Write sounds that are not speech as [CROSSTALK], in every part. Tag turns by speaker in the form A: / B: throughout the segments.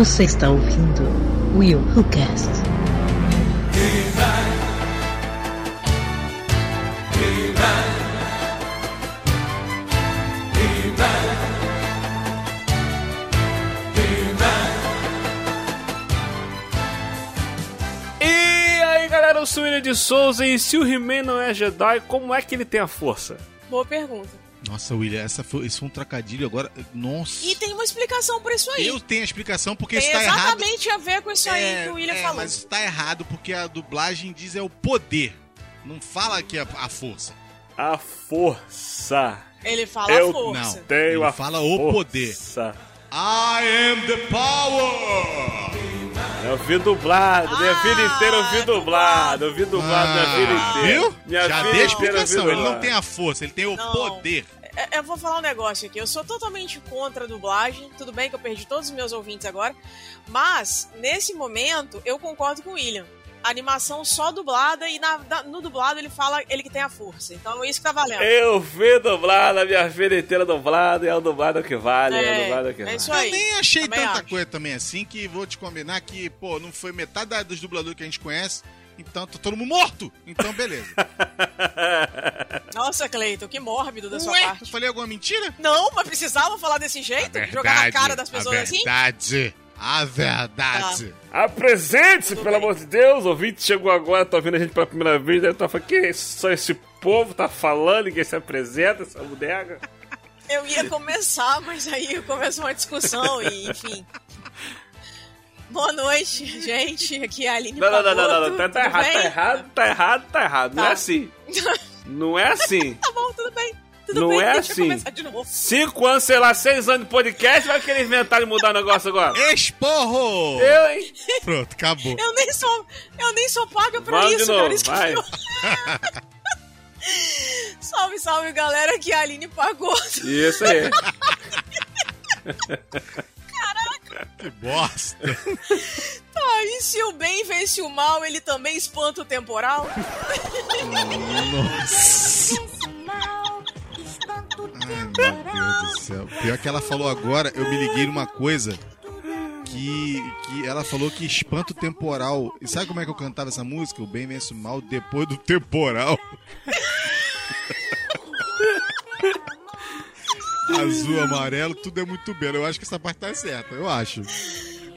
A: Você está ouvindo Will Who Cast.
B: E aí galera, eu sou o William de Souza e se o He-Man não é Jedi, como é que ele tem a força?
C: Boa pergunta.
D: Nossa, William, essa foi, isso foi um trocadilho agora. Nossa.
C: E tem uma explicação pra isso aí.
D: Eu tenho a explicação porque
C: tem
D: isso tá errado.
C: exatamente a ver com isso aí que o William
D: é,
C: falou.
D: Mas tá errado porque a dublagem diz é o poder. Não fala que é a força.
B: A força.
C: Ele fala
B: Eu
C: a força.
D: Não.
B: Tenho
D: Ele
B: a
D: fala o
B: força.
D: poder. I am the power!
B: Eu vi dublado, minha
C: Ah,
B: vida inteira eu vi dublado, eu vi dublado minha vida inteira.
D: viu?
B: Minha
D: Já dei a explicação. Ele não tem a força, ele tem o
C: Não.
D: poder.
C: É, Eu vou falar um negócio aqui. Eu sou totalmente contra a dublagem. Tudo bem que eu perdi todos os meus ouvintes agora. Mas, nesse momento, eu concordo com o William. Animação só dublada e na- na- no dublado ele fala ele que tem a força. Então é isso que tá valendo.
B: Eu vi dublado, a minha vida inteira dublado, e é o dublado que vale, é, o
C: É,
B: dublado que
C: é
B: vale.
C: isso
D: Eu
C: aí.
D: nem achei
C: Também
D: tanta
C: acho.
D: coisa também assim que vou te combinar que, pô, não foi metade da- dos dubladores que a gente conhece. Então tá todo mundo morto. Então, beleza. [LAUGHS]
C: Nossa, Cleiton, que mórbido da sua
D: Ué, eu
C: parte.
D: falei alguma mentira?
C: Não, mas precisava falar desse jeito? Jogar na cara das pessoas
D: a
C: assim?
D: verdade, A verdade.
B: Apresente-se,
C: Tudo
B: pelo
C: bem.
B: amor de Deus, ouvinte chegou agora, tá ouvindo a gente pela primeira vez, deve estar falando, que só esse povo tá falando, ninguém se apresenta, essa bodega.
C: Eu ia começar, mas aí começou uma discussão e, enfim. Boa noite, gente. Aqui é a Aline
B: Não, não, não, não, não, tá, tá
C: tudo
B: errado,
C: bem?
B: tá errado, tá errado, tá errado, não é
C: Tá.
B: assim. [LAUGHS] Não é assim.
C: Tá bom, tudo bem. Tudo
B: Não
C: bem,
B: é
C: deixa
B: assim.
C: eu começar de novo.
B: Cinco anos, sei lá, seis anos de podcast, vai querer inventar e mudar o negócio agora.
D: Esporro!
B: Eu, hein? [LAUGHS]
D: Pronto, acabou.
C: Eu nem sou, eu nem sou paga pra
B: Vamos
C: isso,
B: de novo,
C: cara. Isso que
B: vai.
C: eu- [LAUGHS] Salve, salve, galera, que a Aline
B: Isso aí. [LAUGHS]
D: Que bosta.
C: Tá, e se o bem vence o mal, ele também espanta o temporal?
D: Nossa. Ai, meu Deus do céu. Pior que ela falou agora, eu me liguei numa coisa que, que ela falou que espanto temporal. E sabe como é que eu cantava essa música? O bem vence o mal depois do temporal. [LAUGHS] Azul, amarelo, tudo é muito belo. Eu acho que essa parte tá certa, eu acho.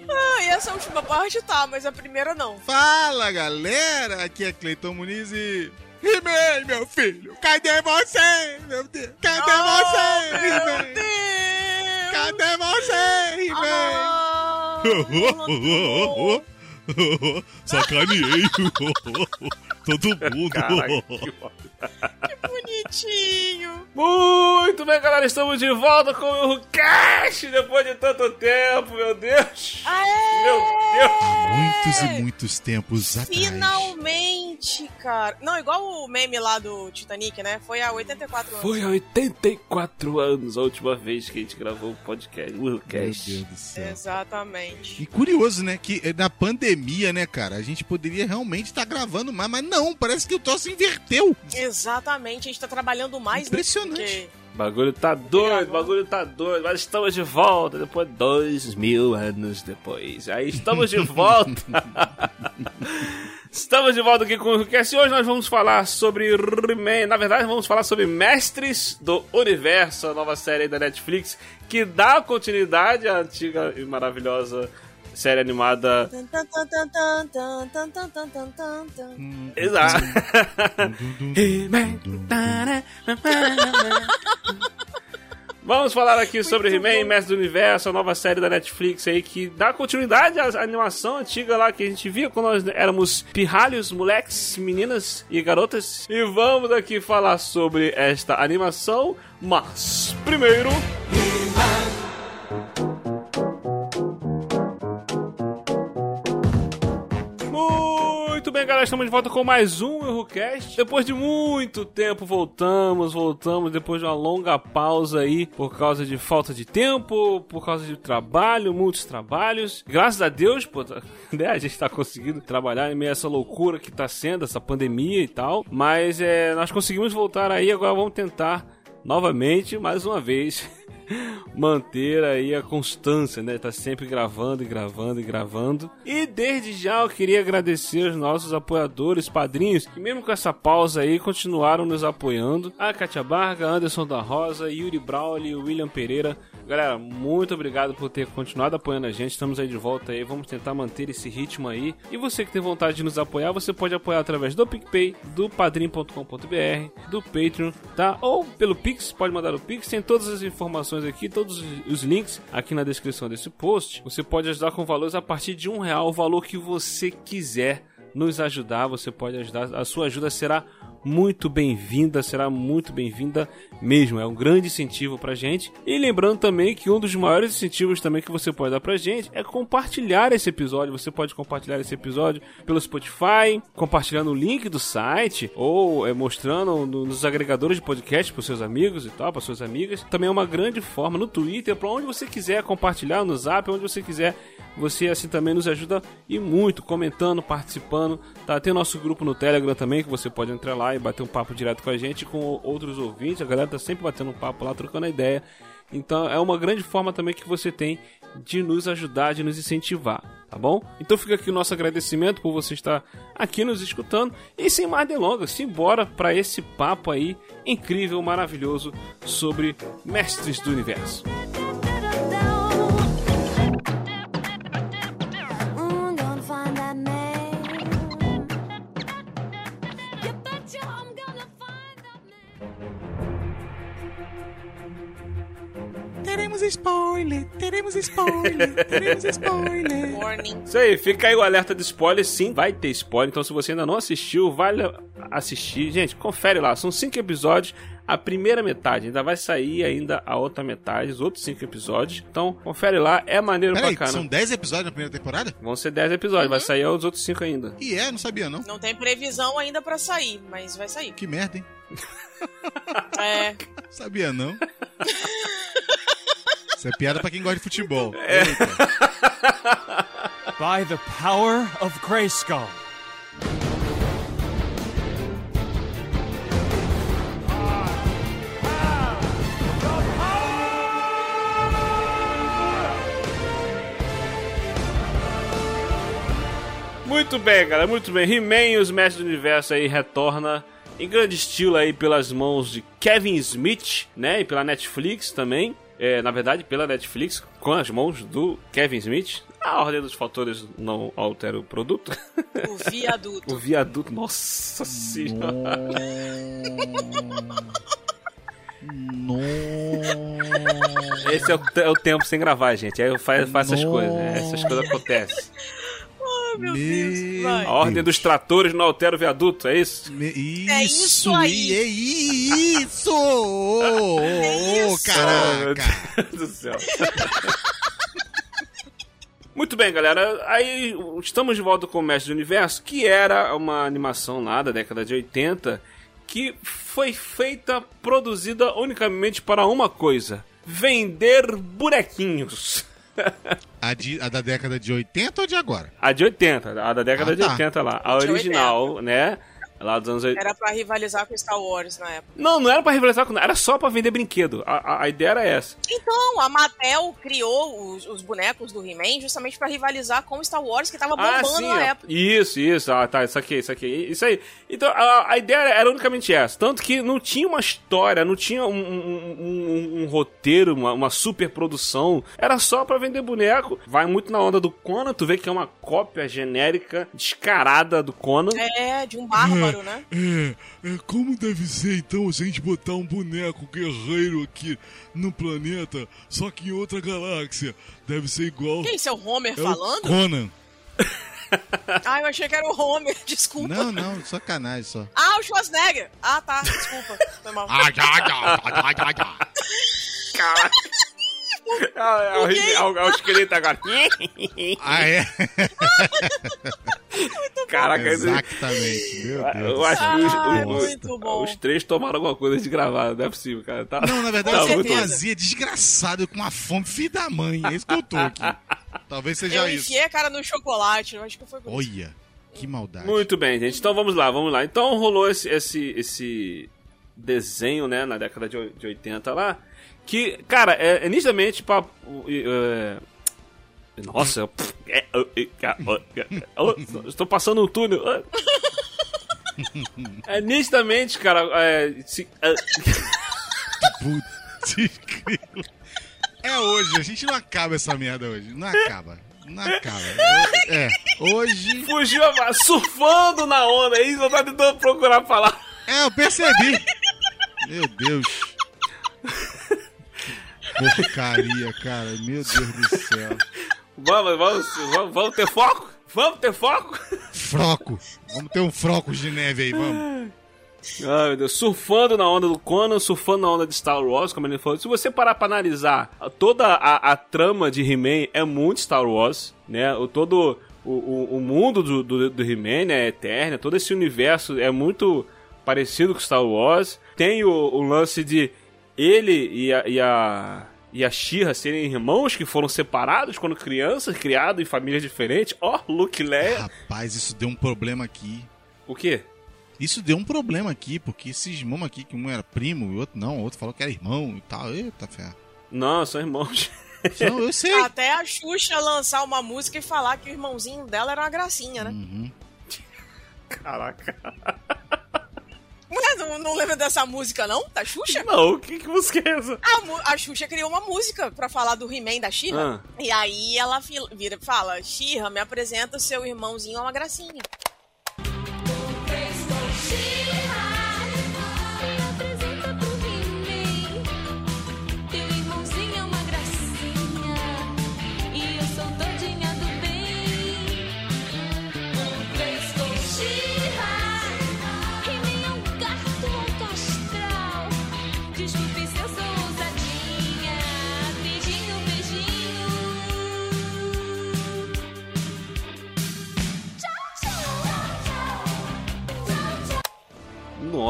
C: Ah, e essa última parte tá, mas a primeira não.
D: Fala galera, aqui é Cleiton Muniz e. He-Man, meu filho, cadê você, meu Deus? Cadê você,
C: Oh, meu
D: He-Man?
C: Deus!
D: Cadê você, He-Man?
C: Ah,
D: Sacaneei [LAUGHS] todo mundo.
B: Caraca, que
C: bonitinho.
B: Muito bem, galera, estamos de volta com o Cash depois de tanto tempo, meu Deus.
C: Aê!
B: Meu Deus.
D: Muitos e muitos tempos atrás.
C: Finalmente, cara. Não, igual o meme lá do Titanic, né? Foi há 84 anos.
B: Foi há 84 anos a última vez que a gente gravou o podcast, o
D: Meu
B: Cast.
D: Deus do céu.
C: Exatamente.
D: E curioso, né? Que na pandemia, né, cara, a gente poderia realmente estar gravando mais, mas não, parece que o troço inverteu.
C: Exatamente, a gente tá trabalhando mais,
D: Impressionante.
C: né? Porque
B: O bagulho tá doido, o bagulho tá doido, mas estamos de volta depois de dois mil anos depois. Aí estamos de [LAUGHS] volta. [LAUGHS] Estamos de volta aqui com o Cast. Hoje nós vamos falar sobre He-Man. Na verdade, vamos falar sobre Mestres do Universo, a nova série da Netflix que dá continuidade à antiga e maravilhosa série animada. Exato. [LAUGHS] He-Man. Vamos falar aqui sobre
C: Muito
B: He-Man,
C: bom.
B: Mestre do Universo, a nova série da Netflix aí que dá continuidade à animação antiga lá que a gente via quando nós éramos pirralhos, moleques, meninas e garotas. E vamos aqui falar sobre esta animação, mas primeiro. Muito bem, galera, estamos de volta com mais um ErroCast. Depois de muito tempo voltamos, voltamos depois de uma longa pausa aí por causa de falta de tempo, por causa de trabalho, muitos trabalhos. Graças a Deus, pô, tá- [LAUGHS] né, a gente tá conseguindo trabalhar em meio a essa loucura que tá sendo, essa pandemia e tal. Mas é, nós conseguimos voltar aí, agora vamos tentar novamente, mais uma vez. [LAUGHS] manter aí a constância, né? Tá sempre gravando e gravando e gravando. E desde já eu queria agradecer os nossos apoiadores, padrinhos, que mesmo com essa pausa aí continuaram nos apoiando. A Katia Barga, Anderson da Rosa, Yuri Brauli, William Pereira. Galera, muito obrigado por ter continuado apoiando a gente. Estamos aí de volta aí. Vamos tentar manter esse ritmo aí. E você que tem vontade de nos apoiar, você pode apoiar através do PicPay, do padrim.com.br, do Patreon, tá? Ou pelo Pix, pode mandar o Pix. Tem todas as informações aqui, todos os links aqui na descrição desse post. Você pode ajudar com valores a partir de um real, o valor que você quiser nos ajudar, você pode ajudar. A sua ajuda será muito bem-vinda, será muito bem-vinda mesmo. É um grande incentivo pra gente. E lembrando também que um dos maiores incentivos também que você pode dar pra gente é compartilhar esse episódio. Você pode compartilhar esse episódio pelo Spotify, compartilhando o link do site ou é, mostrando nos agregadores de podcast para seus amigos e tal, para suas amigas. Também é uma grande forma no Twitter, para onde você quiser compartilhar, no Zap, onde você quiser. Você assim também nos ajuda e muito comentando, participando. Tá? Tem nosso grupo no Telegram também que você pode entrar lá e bater um papo direto com a gente, com outros ouvintes. A galera tá sempre batendo um papo lá, trocando a ideia. Então é uma grande forma também que você tem de nos ajudar, de nos incentivar, tá bom? Então fica aqui o nosso agradecimento por você estar aqui nos escutando e sem mais delongas, simbora para esse papo aí incrível, maravilhoso sobre mestres do universo.
E: Mm,
D: Teremos spoiler, teremos spoiler, teremos spoiler.
C: Warning.
B: Isso aí, fica aí o alerta de spoiler, sim, vai ter spoiler, então se você ainda não assistiu, vale assistir. Gente, confere lá, são cinco episódios, a primeira metade, ainda vai sair ainda a outra metade, os outros cinco episódios. Então, confere lá, é maneiro
D: Peraí,
B: pra
D: são
B: caramba.
D: 10 episódios na primeira temporada?
B: Vão ser 10 episódios, vai sair os outros cinco ainda.
D: E é, não sabia não.
C: Não tem previsão ainda pra sair, mas vai sair.
D: Que merda, hein?
C: É. [LAUGHS]
D: Sabia não. Isso é piada pra quem gosta de futebol.
B: É.
D: Eita.
F: By the power of Grayskull.
B: Muito bem, galera, muito bem. He-Man e os Mestres do Universo aí retorna em grande estilo aí pelas mãos de Kevin Smith, né? E pela Netflix também. É, na verdade, pela Netflix, com as mãos do Kevin Smith. A ordem dos fatores não altera o produto.
C: O viaduto. [LAUGHS]
B: o viaduto, nossa senhora.
D: Nossa.
B: Esse é o, é o tempo sem gravar, gente. Aí eu faço, faço essas coisas. né? Essas coisas acontecem.
C: Oh, meu
D: Meu
C: Deus. Vai.
B: A ordem dos tratores não altera o viaduto, é isso?
D: Me- Isso,
C: É isso aí.
D: É isso! Ô, [LAUGHS] ô,
C: É
D: ô,
C: isso.
B: Oh, meu
D: caraca!
B: Deus do céu. [LAUGHS] Muito bem, galera. Aí estamos de volta com o Mestre do Universo, que era uma animação lá da década de 80 que foi feita, produzida unicamente para uma coisa: vender bonequinhos. [LAUGHS]
D: A, de- a da década de 80 ou de agora?
B: A de 80, a da década
D: Ah,
B: de
D: tá.
B: 80 lá. A
C: De
B: original, né? Lá dos anos 80.
C: Era pra rivalizar com Star Wars na época.
B: Não, não era pra rivalizar com era só pra vender brinquedo. A, a, a ideia era essa.
C: Então, a Mattel criou os, os bonecos do He-Man justamente pra rivalizar com Star Wars, que tava bombando na
B: é.
C: época.
B: Isso, isso. Ah, tá, isso aqui, isso aqui. Isso aí. Então, a, a ideia era unicamente essa. Tanto que não tinha uma história, não tinha um, um- um- um roteiro, uma, uma super produção. Era só pra vender boneco. Vai muito na onda do Conan. Tu vê que é uma cópia genérica, descarada do Conan.
C: É, de um bárbaro, né?
D: É, é, como deve ser então se a gente botar um boneco guerreiro aqui no planeta, só que em outra galáxia? Deve ser igual.
C: Quem? Homer
D: É o
C: falando?
D: Conan. [LAUGHS]
C: Ah, eu achei que era o Homer, [LAUGHS] desculpa.
D: Não, não, sacanagem só.
C: Ah, o Schwarzenegger. Ah, tá, desculpa. Foi mal.
D: Ah, já, já, já, já, já.
B: Caraca. [LAUGHS] É, o, é, é o esqueleto agora. [LAUGHS]
D: Ah, é?
B: Caraca, esse-
D: Exatamente. Meu Deus.
B: eu acho que os,
C: Ah,
B: os-
C: muito bom.
B: os três tomaram alguma coisa de gravar. Não é possível, cara. Tá,
D: Não, na verdade,
B: tá
D: eu
B: muito
D: azia desgraçado com uma fome filho da mãe. É isso que eu tô aqui. [LAUGHS] Talvez seja
C: Eu
D: isso.
C: enfiei a cara no chocolate, eu acho que foi isso.
D: Olha, que maldade.
B: Muito bem, gente. Então vamos lá, vamos lá. Então rolou esse, esse, esse desenho, né, na década de 80 lá, que, cara, é, é nitidamente pra... é, nossa, eu, é, estou passando um túnel. É nitidamente, cara, é, se- é.
D: É hoje, a gente não acaba essa merda hoje. Não acaba. Não acaba. É, hoje.
B: fugiu a- surfando na onda, aí só tá tentando procurar falar.
D: É, eu percebi. Meu Deus. Porcaria, cara. Meu Deus do céu.
B: Vamos, vamos, vamos, vamos ter foco? Vamos ter foco?
D: Froco. Vamos ter um frocos de neve aí, vamos.
B: Ai, meu Deus, surfando na onda do Conan, surfando na onda de Star Wars, como ele falou. Se você parar pra analisar, toda a, a trama de He-Man é muito Star Wars, né? O, todo o, o, o mundo do, do, do He-Man né, é eterno, todo esse universo é muito parecido com Star Wars. Tem o, o lance de ele e a... E a e a She-Ra serem irmãos que foram separados quando crianças, criados em famílias diferentes. Ó, Luke e Leia.
D: Rapaz, isso deu um problema aqui.
B: O quê?
D: Isso deu um problema aqui, porque esses irmãos aqui, que um era primo e o outro não, o outro falou que era irmão e tal. Eita, fé.
B: Não, são irmãos. [LAUGHS]
D: Não, eu sei.
C: Até a Xuxa lançar uma música e falar que o irmãozinho dela era uma gracinha, né?
D: Uhum.
B: Caraca. [LAUGHS]
C: Mulher, não, não lembra dessa música, não? Da Xuxa?
B: Não, que, que música é essa?
C: A, a Xuxa criou uma música pra falar do He-Man da She-Ra.
B: Ah.
C: E aí ela vira e fala: She-Ra, me apresenta seu irmãozinho, é uma gracinha.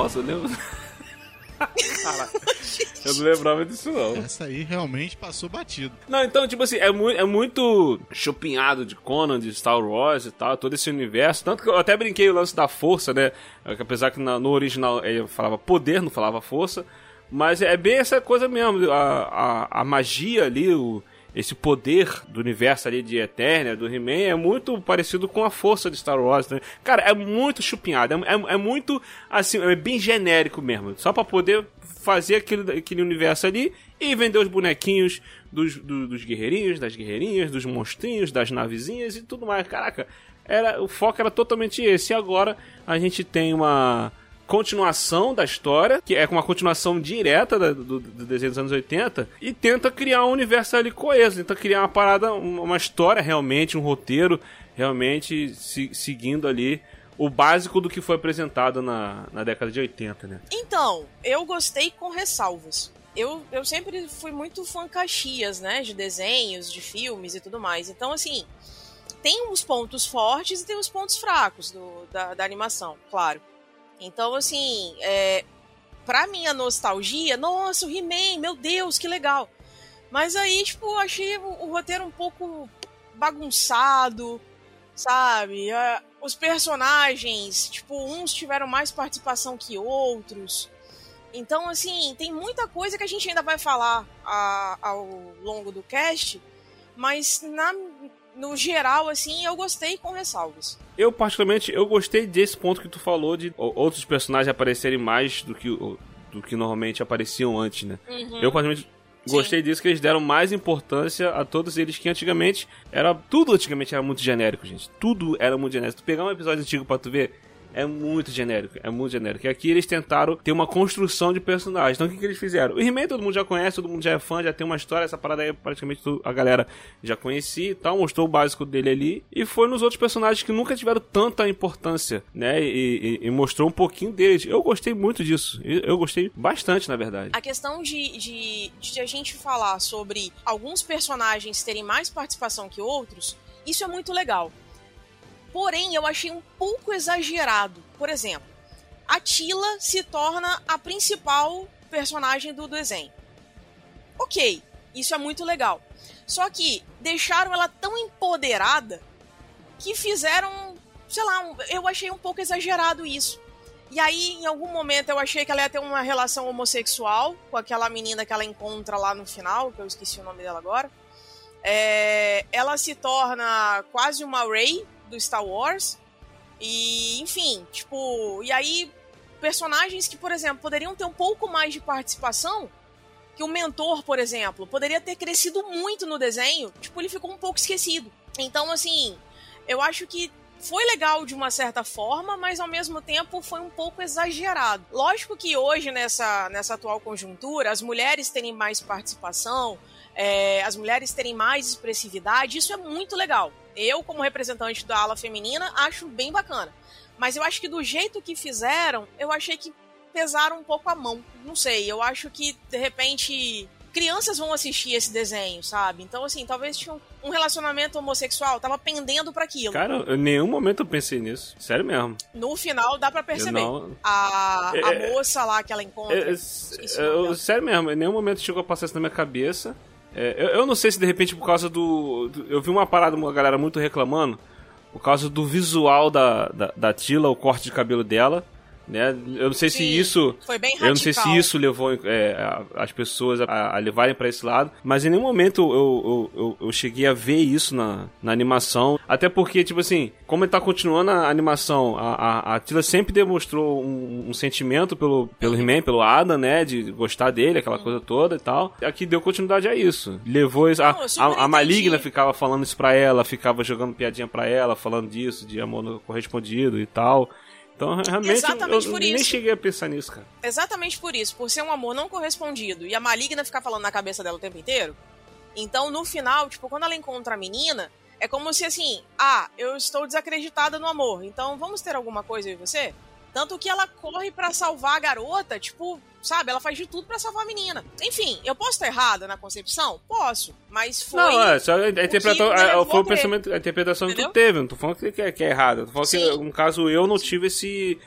B: Nossa, eu lembro. Caraca. Eu não lembrava disso, não.
D: Essa aí realmente passou batido.
B: Não, então, tipo assim, é, mu é muito chupinhado de Conan, de Star Wars e tal, todo esse universo. Tanto que eu até brinquei o lance da força, né? É que Apesar que no original ele falava poder, não falava força. Mas é bem essa coisa mesmo, a, a, a magia ali, o, esse poder do universo ali de Eternia, do He-Man, é muito parecido com a força de Star Wars, né? Cara, é muito chupinhado, é, é, é muito, assim, é bem genérico mesmo. Só pra poder fazer aquele, aquele universo ali e vender os bonequinhos dos, do- dos guerreirinhos, das guerreirinhas, dos monstrinhos, das navezinhas e tudo mais. Caraca, era, o foco era totalmente esse. E agora a gente tem uma continuação da história, que é uma continuação direta do, do desenho dos anos 80, e tenta criar um universo ali coeso, tenta criar uma parada, uma uma história realmente, um roteiro realmente se- seguindo ali o básico do que foi apresentado na, na década de 80, né?
C: Então, eu gostei com ressalvas. Eu, eu sempre fui muito fã caxias, né? De desenhos, de filmes e tudo mais. Então, assim, tem uns pontos fortes e tem uns pontos fracos do, da, da animação, claro. Então, assim, é, pra minha nostalgia, nossa, o He-Man, meu Deus, que legal. Mas aí, tipo, achei o, o roteiro um pouco bagunçado, sabe? Os personagens, tipo, uns tiveram mais participação que outros. Então, assim, tem muita coisa que a gente ainda vai falar a- ao longo do cast, mas na, no geral, assim, eu gostei com ressalvas.
B: Eu, particularmente, eu gostei desse ponto que tu falou de outros personagens aparecerem mais do que, do que normalmente apareciam antes, né? Eu, particularmente, gostei disso, que eles deram mais importância a todos eles que antigamente era... Tudo antigamente era muito genérico, gente. Tudo era muito genérico. Tu pegar um episódio antigo pra tu ver... É muito genérico, é muito genérico. E aqui eles tentaram ter uma construção de personagens. Então o que, que eles fizeram? O He-Man todo mundo já conhece, todo mundo já é fã, já tem uma história. Essa parada aí praticamente a galera já conhecia e tal. Mostrou o básico dele ali. E foi nos outros personagens que nunca tiveram tanta importância, né? E, e- e mostrou um pouquinho deles. Eu gostei muito disso. Eu gostei bastante, na verdade.
C: A questão de, de, de a gente falar sobre alguns personagens terem mais participação que outros, isso é muito legal. Porém, eu achei um pouco exagerado. Por exemplo, a Tila se torna a principal personagem do desenho. Ok, isso é muito legal. Só que deixaram ela tão empoderada que fizeram, sei lá, um- eu achei um pouco exagerado isso. E aí, em algum momento, eu achei que ela ia ter uma relação homossexual com aquela menina que ela encontra lá no final, que eu esqueci o nome dela agora. É, ela se torna quase uma Rey do Star Wars. E, enfim, tipo, e aí personagens que, por exemplo, poderiam ter um pouco mais de participação, que o mentor, por exemplo, poderia ter crescido muito no desenho, tipo, ele ficou um pouco esquecido. Então, assim, eu acho que foi legal de uma certa forma, mas ao mesmo tempo foi um pouco exagerado. Lógico que hoje, nessa, nessa atual conjuntura, as mulheres terem mais participação, é, as mulheres terem mais expressividade, isso é muito legal. Eu, como representante da ala feminina, acho bem bacana. Mas eu acho que do jeito que fizeram, eu achei que pesaram um pouco a mão. Não sei, eu acho que, de repente, crianças vão assistir esse desenho, sabe? Então, assim, talvez tinha um- relacionamento homossexual, tava pendendo pra aquilo.
B: Cara, em nenhum momento eu pensei nisso. Sério mesmo.
C: No final, dá pra perceber.
B: Não-
C: A, a
B: É-
C: moça lá que ela encontra.
B: É, é, é, eu- sério mesmo, em nenhum momento chegou a passar isso na minha cabeça. É, eu, eu não sei se de repente por causa do, do- Eu vi uma parada, uma galera muito reclamando, por causa do visual da, da, da Tila, o corte de cabelo dela. Né? Eu não sei se
C: Sim,
B: isso.
C: foi bem
B: Eu não sei se
C: radical.
B: isso levou é, as pessoas a, a levarem pra esse lado, mas em nenhum momento eu, eu, eu, eu cheguei a ver isso na, na animação. Até porque, tipo assim, como ele tá continuando a animação, a, a, a Tila sempre demonstrou um, um sentimento pelo, pelo He-Man, pelo Adam, né? De gostar dele, aquela coisa toda e tal. Aqui deu continuidade a isso. Levou isso. A, a, a Maligna ficava falando isso pra ela, ficava jogando piadinha pra ela, falando disso, de amor não correspondido e tal. Então, realmente,
C: Exatamente
B: eu, eu
C: por
B: nem
C: isso.
B: cheguei a pensar nisso, cara.
C: Exatamente por isso, por ser um amor não correspondido e a maligna ficar falando na cabeça dela o tempo inteiro. Então, no final, tipo, quando ela encontra a menina, é como se assim, ah, eu estou desacreditada no amor, então vamos ter alguma coisa eu e você? Tanto que ela corre pra salvar a garota, tipo, sabe, ela faz de tudo pra salvar a menina. Enfim, eu posso estar errada na concepção? Posso, mas foi.
B: Não, é, só a, interpretação,
C: que
B: a-
C: levou
B: foi o pensamento, a interpretação que tu
C: Entendeu?
B: teve, não tô falando que, que, é- que é errado. Eu Tô falando que,
C: Sim.
B: no caso, eu não tive esse.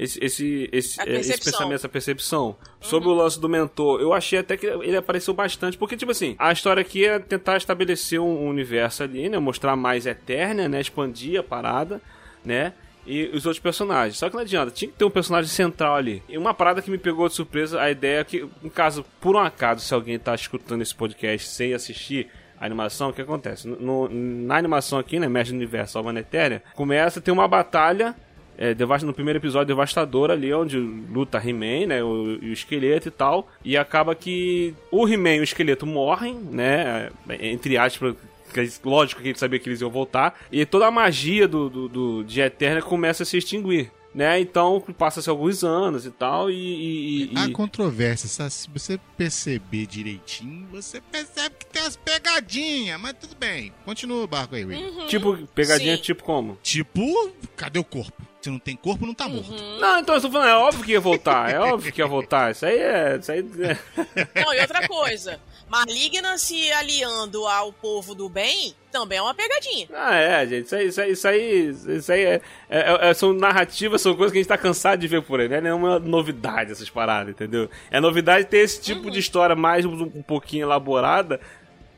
B: Esse, esse, esse, eh, esse.
C: Uhum.
B: pensamento, essa percepção. Sobre o lance do mentor, eu achei até que ele apareceu bastante. Porque, tipo assim, a história aqui é tentar estabelecer um universo ali, né? Mostrar mais Eterna, né? Expandir a parada, né? E os outros personagens. Só que não adianta, tinha que ter um personagem central ali. E uma parada que me pegou de surpresa, a ideia é que, no caso, por um acaso, se alguém tá escutando esse podcast sem assistir a animação, o que acontece? No- na animação aqui, né, Mestre do Universo Salvando a Etérea, começa a ter uma batalha é, no primeiro episódio devastador ali, onde luta He-Man, né, o, e o esqueleto e tal, e acaba que o He-Man e o esqueleto morrem, né, entre aspas, lógico que ele sabia que eles iam voltar, e toda a magia do, do, do- de Eterna começa a se extinguir. Né, então passa-se alguns anos e tal, e. e- e-
D: Há controvérsia, sabe? se você perceber direitinho, você percebe que tem as pegadinhas, mas tudo bem. Continua o barco aí.
C: Uhum.
B: tipo, pegadinha
C: Sim.
B: tipo como?
D: Tipo, cadê o corpo? Se não tem corpo, não tá morto.
B: Não, então eu tô falando, é óbvio que ia voltar, é óbvio que ia voltar. Isso aí é. Isso aí é-
C: Não, e outra coisa. Maligna se aliando ao povo do bem também é uma pegadinha.
B: Ah, é, gente. Isso aí, isso aí, isso aí, isso aí é, é- é- são narrativas, são coisas que a gente tá cansado de ver por aí. Não é nenhuma novidade essas paradas, entendeu? É novidade ter esse tipo de história mais um, um pouquinho elaborada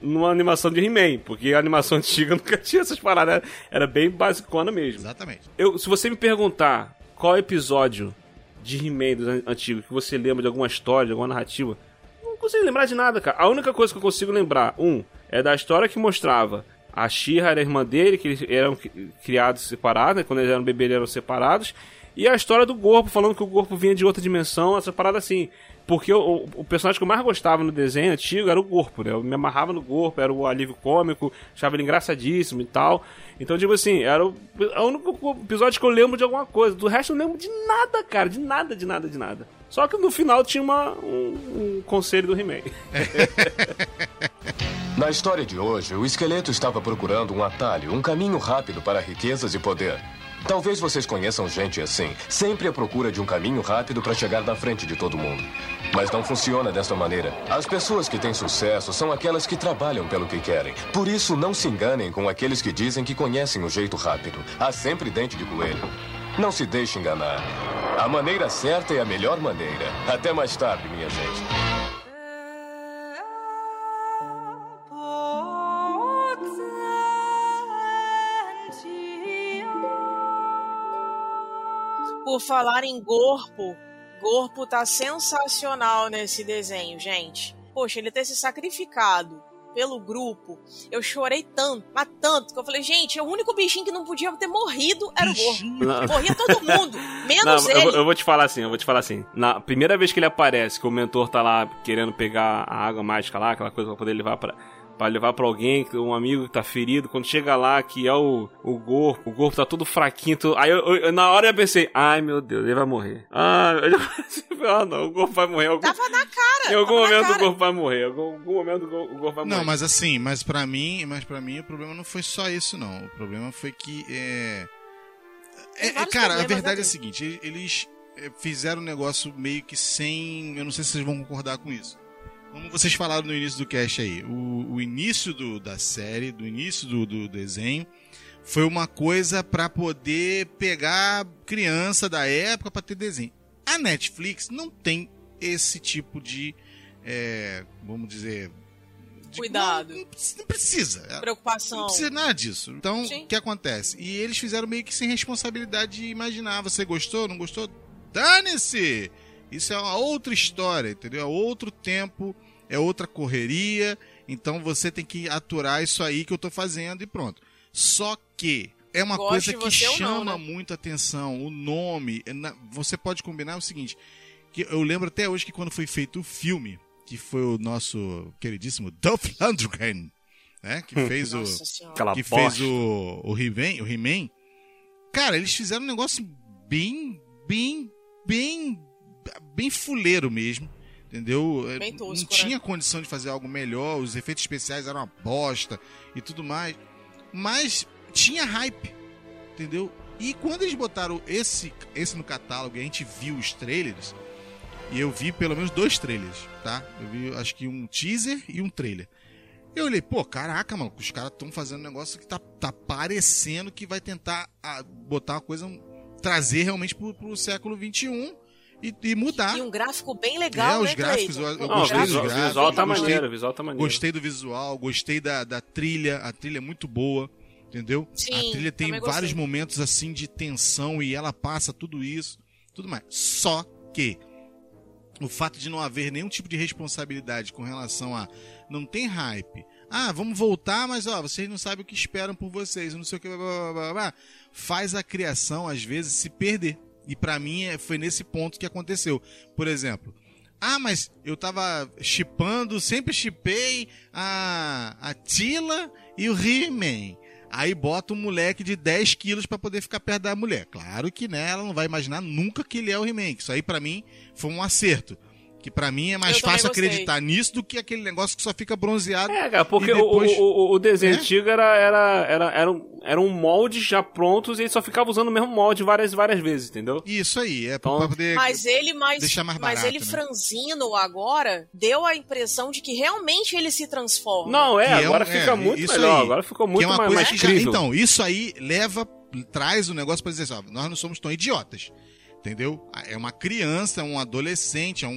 B: numa animação de He-Man, porque a animação [LAUGHS] antiga nunca tinha essas paradas. Era, era bem basicona mesmo.
D: Exatamente.
B: Eu, se você me perguntar qual episódio de He-Man antigos que você lembra de alguma história, de alguma narrativa, consigo lembrar de nada, cara. A única coisa que eu consigo lembrar, um, é da história que mostrava a She-Ra era a irmã dele, que eles eram cri- criados separados, né? quando eles eram bebês eles eram separados, e a história do Gorpo, falando que o Gorpo vinha de outra dimensão, essa parada assim. Porque o, o- personagem que eu mais gostava no desenho antigo era o Gorpo, né? Eu me amarrava no Gorpo, era o alívio cômico, achava ele engraçadíssimo e tal. Então, tipo assim, era o, é o único episódio que eu lembro de alguma coisa. Do resto eu não lembro de nada, cara. De nada, de nada, de nada. Só que no final tinha uma, um, um conselho do He-Man. [LAUGHS]
G: Na história de hoje, o esqueleto estava procurando um atalho, um caminho rápido para riquezas e poder. Talvez vocês conheçam gente assim, sempre à procura de um caminho rápido para chegar na frente de todo mundo. Mas não funciona desta maneira. As pessoas que têm sucesso são aquelas que trabalham pelo que querem. Por isso, não se enganem com aqueles que dizem que conhecem o jeito rápido. Há sempre dente de coelho. Não se deixe enganar. A maneira certa é a melhor maneira. Até mais tarde, minha gente.
C: Por falar em Gorpo, Gorpo tá sensacional nesse desenho, gente. Poxa, ele ter se sacrificado pelo grupo, eu chorei tanto, mas tanto, que eu falei, gente, o único bichinho que não podia ter morrido era o Gorpo.
B: Não.
C: Morria todo [LAUGHS] mundo, menos
B: Não, eu,
C: ele.
B: vou- eu vou te falar assim, eu vou te falar assim. Na primeira vez que ele aparece, que o mentor tá lá querendo pegar a água mágica lá, aquela coisa pra poder levar pra. Pra levar pra alguém, um amigo que tá ferido, quando chega lá, que é o, o corpo, o corpo tá todo fraquinho. tudo- Aí eu, eu- na hora eu pensei, ai meu Deus, ele vai morrer. Ah, eu já [LAUGHS] ah não, o corpo vai morrer. Algum,
C: Tava na cara.
B: em algum momento o corpo vai morrer. Em algum, algum momento o corpo- vai morrer.
D: Não, mas assim, mas pra mim, mas para mim o problema não foi só isso não. O problema foi que é, é- é, cara, a verdade é a seguinte, eles é, fizeram um negócio meio que sem, eu não sei se vocês vão concordar com isso. Como vocês falaram no início do cast aí, o, o início do- da série, do início do, do desenho, foi uma coisa pra poder pegar criança da época pra ter desenho. A Netflix não tem esse tipo de, é, vamos dizer, de-
C: Cuidado.
D: Não, não precisa.
C: Preocupação.
D: não precisa nada disso. Então, o que acontece? E eles fizeram meio que sem responsabilidade de imaginar. Você gostou, não gostou? Dane-se! Isso é uma outra história, entendeu? É outro tempo, é outra correria. Então você tem que aturar isso aí que eu tô fazendo e pronto. Só que é uma
C: Goste
D: coisa que
C: ou não,
D: chama
C: né?
D: muito atenção. O nome. é Você pode combinar o seguinte: que eu lembro até hoje que quando foi feito o filme, que foi o nosso queridíssimo Dolph [LAUGHS] Lundgren, né? Que fez o
C: Nossa senhora.
D: Que fez o, o He-Man, o He-Man, cara, eles fizeram um negócio bem, bem, bem, bem fuleiro mesmo, entendeu? É,
C: tosco,
D: Não
C: né?
D: tinha condição de fazer algo melhor, os efeitos especiais eram uma bosta e tudo mais, mas tinha hype, entendeu? E quando eles botaram esse, esse no catálogo e a gente viu os trailers, e eu vi pelo menos dois trailers, tá? Eu vi acho que um teaser e um trailer. Eu olhei, pô, caraca, mano, os caras estão fazendo um negócio que tá, tá parecendo que vai tentar ah, botar uma coisa, trazer realmente pro, pro século XXI e, e mudar.
C: E um gráfico bem legal,
D: É, os
C: né,
D: gráficos, eu- eu
B: Não,
D: gostei
B: o
D: dos
B: visual,
D: gráficos,
B: o visual tá
D: gostei-
B: maneiro, visual tá maneiro.
D: Gostei do visual, gostei da, da trilha, a trilha é muito boa, entendeu?
C: Sim,
D: a trilha tem vários momentos assim de tensão e ela passa tudo isso, tudo mais. Só que o fato de não haver nenhum tipo de responsabilidade com relação a não tem hype. Ah, vamos voltar, mas ó, vocês não sabem o que esperam por vocês, não sei o que, blá, blá, blá, blá, blá. faz a criação às vezes se perder. E pra mim é- foi nesse ponto que aconteceu. Por exemplo, ah, mas eu tava chipando, sempre chipei a, a Tila e o He-Man. Aí bota um moleque de 10 quilos pra poder ficar perto da mulher. Claro que né, ela não vai imaginar nunca que ele é o He-Man. Isso aí pra mim foi um acerto. Que pra mim é mais
C: Eu
D: fácil acreditar nisso do que aquele negócio que só fica bronzeado.
B: É, cara, porque
D: depois-
B: o, o, o desenho
D: né?
B: antigo era, era, era, era, um, era um molde já prontos e ele só ficava usando o mesmo molde várias várias vezes, entendeu?
D: Isso aí, é
B: Então-
D: pra poder.
C: Mas ele mais,
D: Deixar mais
C: mas
D: barato,
C: ele
D: né?
C: franzino agora deu a impressão de que realmente ele se transforma.
B: Não, é,
D: Que é
B: agora
D: um-
B: fica
D: é,
B: muito melhor,
D: aí.
B: agora ficou
D: que
B: muito
D: é uma
B: mais,
D: coisa
B: mais
D: que já-. Então, isso aí leva, traz o negócio pra dizer assim, ó, nós não somos tão idiotas. Entendeu? É uma criança, é um adolescente, é um,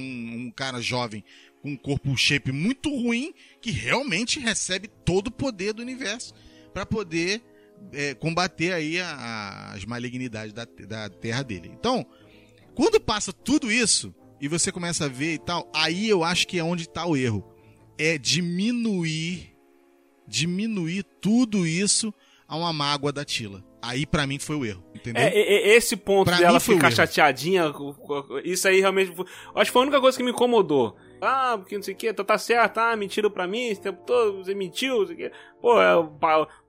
D: um cara jovem com um corpo shape muito ruim que realmente recebe todo o poder do universo pra poder é, combater aí a- a- as malignidades da, da terra dele. Então, quando passa tudo isso e você começa a ver e tal, aí eu acho que é onde tá o erro. É diminuir diminuir tudo isso a uma mágoa da Tila. Aí pra mim foi o erro, entendeu?
B: É, é, é, esse ponto
D: Pra
B: dela ficar chateadinha, isso aí realmente. foi- Acho que foi a única coisa que me incomodou. Ah, porque não sei o que, tá, tá certo, ah, mentiram pra mim esse tempo todo, você mentiu, não sei o que. Pô, é o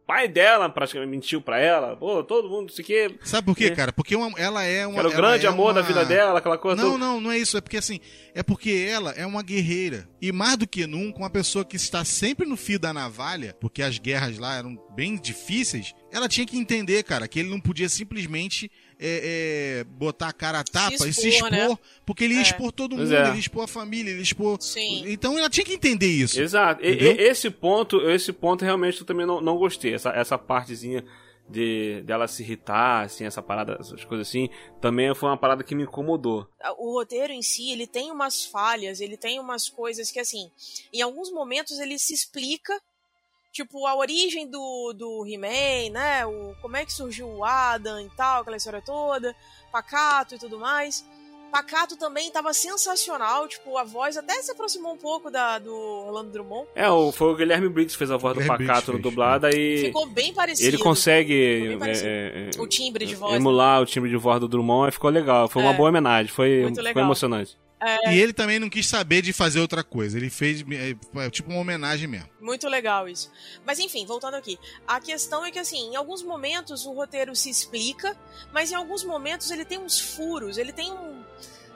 B: pai, dela praticamente mentiu pra ela, pô, todo mundo, não sei o que.
D: Sabe por quê,
B: É.
D: cara? Porque uma- ela é uma.
B: Era o grande
D: é
B: amor da
D: uma-
B: vida dela, aquela coisa
D: Não,
B: toda.
D: não, não é isso. É porque assim, é porque ela é uma guerreira. E mais do que nunca, uma pessoa que está sempre no fio da navalha, porque as guerras lá eram bem difíceis, ela tinha que entender, cara, que ele não podia simplesmente é, é, botar a cara a tapa e se
C: expor,
D: expor,
C: né?
D: porque ele ia
C: É.
D: expor todo mundo,
B: é.
D: ele ia expor a família, ele ia expor.
C: Sim.
D: Então ela tinha que entender isso.
B: Exato. E- e- esse ponto, esse ponto realmente eu também não, não gostei. Essa, essa partezinha de dela se irritar, assim, essa parada, essas coisas assim, também foi uma parada que me incomodou.
C: o roteiro em si, ele tem umas falhas, ele tem umas coisas que, assim, em alguns momentos ele se explica Tipo, a origem do, do He-Man, né? O, como é que surgiu o Adam e tal, aquela história toda, Pacato e tudo mais. Pacato também tava sensacional, tipo, a voz até se aproximou um pouco da do Orlando Drummond.
B: É, o, foi o Guilherme Briggs que fez a voz do
D: Guilherme
B: Pacato no
D: Briggs
B: dublada e
C: Ficou bem parecido.
B: ele consegue
C: parecido.
B: é, é,
C: O timbre de voz. né?
B: emular o timbre de voz do Drummond e ficou legal. Foi uma
C: É.
B: boa homenagem, foi,
C: Muito
B: foi
C: legal.
B: Emocionante.
D: E ele também não quis saber de fazer outra coisa. Ele fez é, tipo uma homenagem mesmo.
C: Muito legal isso. Mas enfim, voltando aqui. A questão é que, assim, em alguns momentos o roteiro se explica, mas em alguns momentos ele tem uns furos, ele tem um.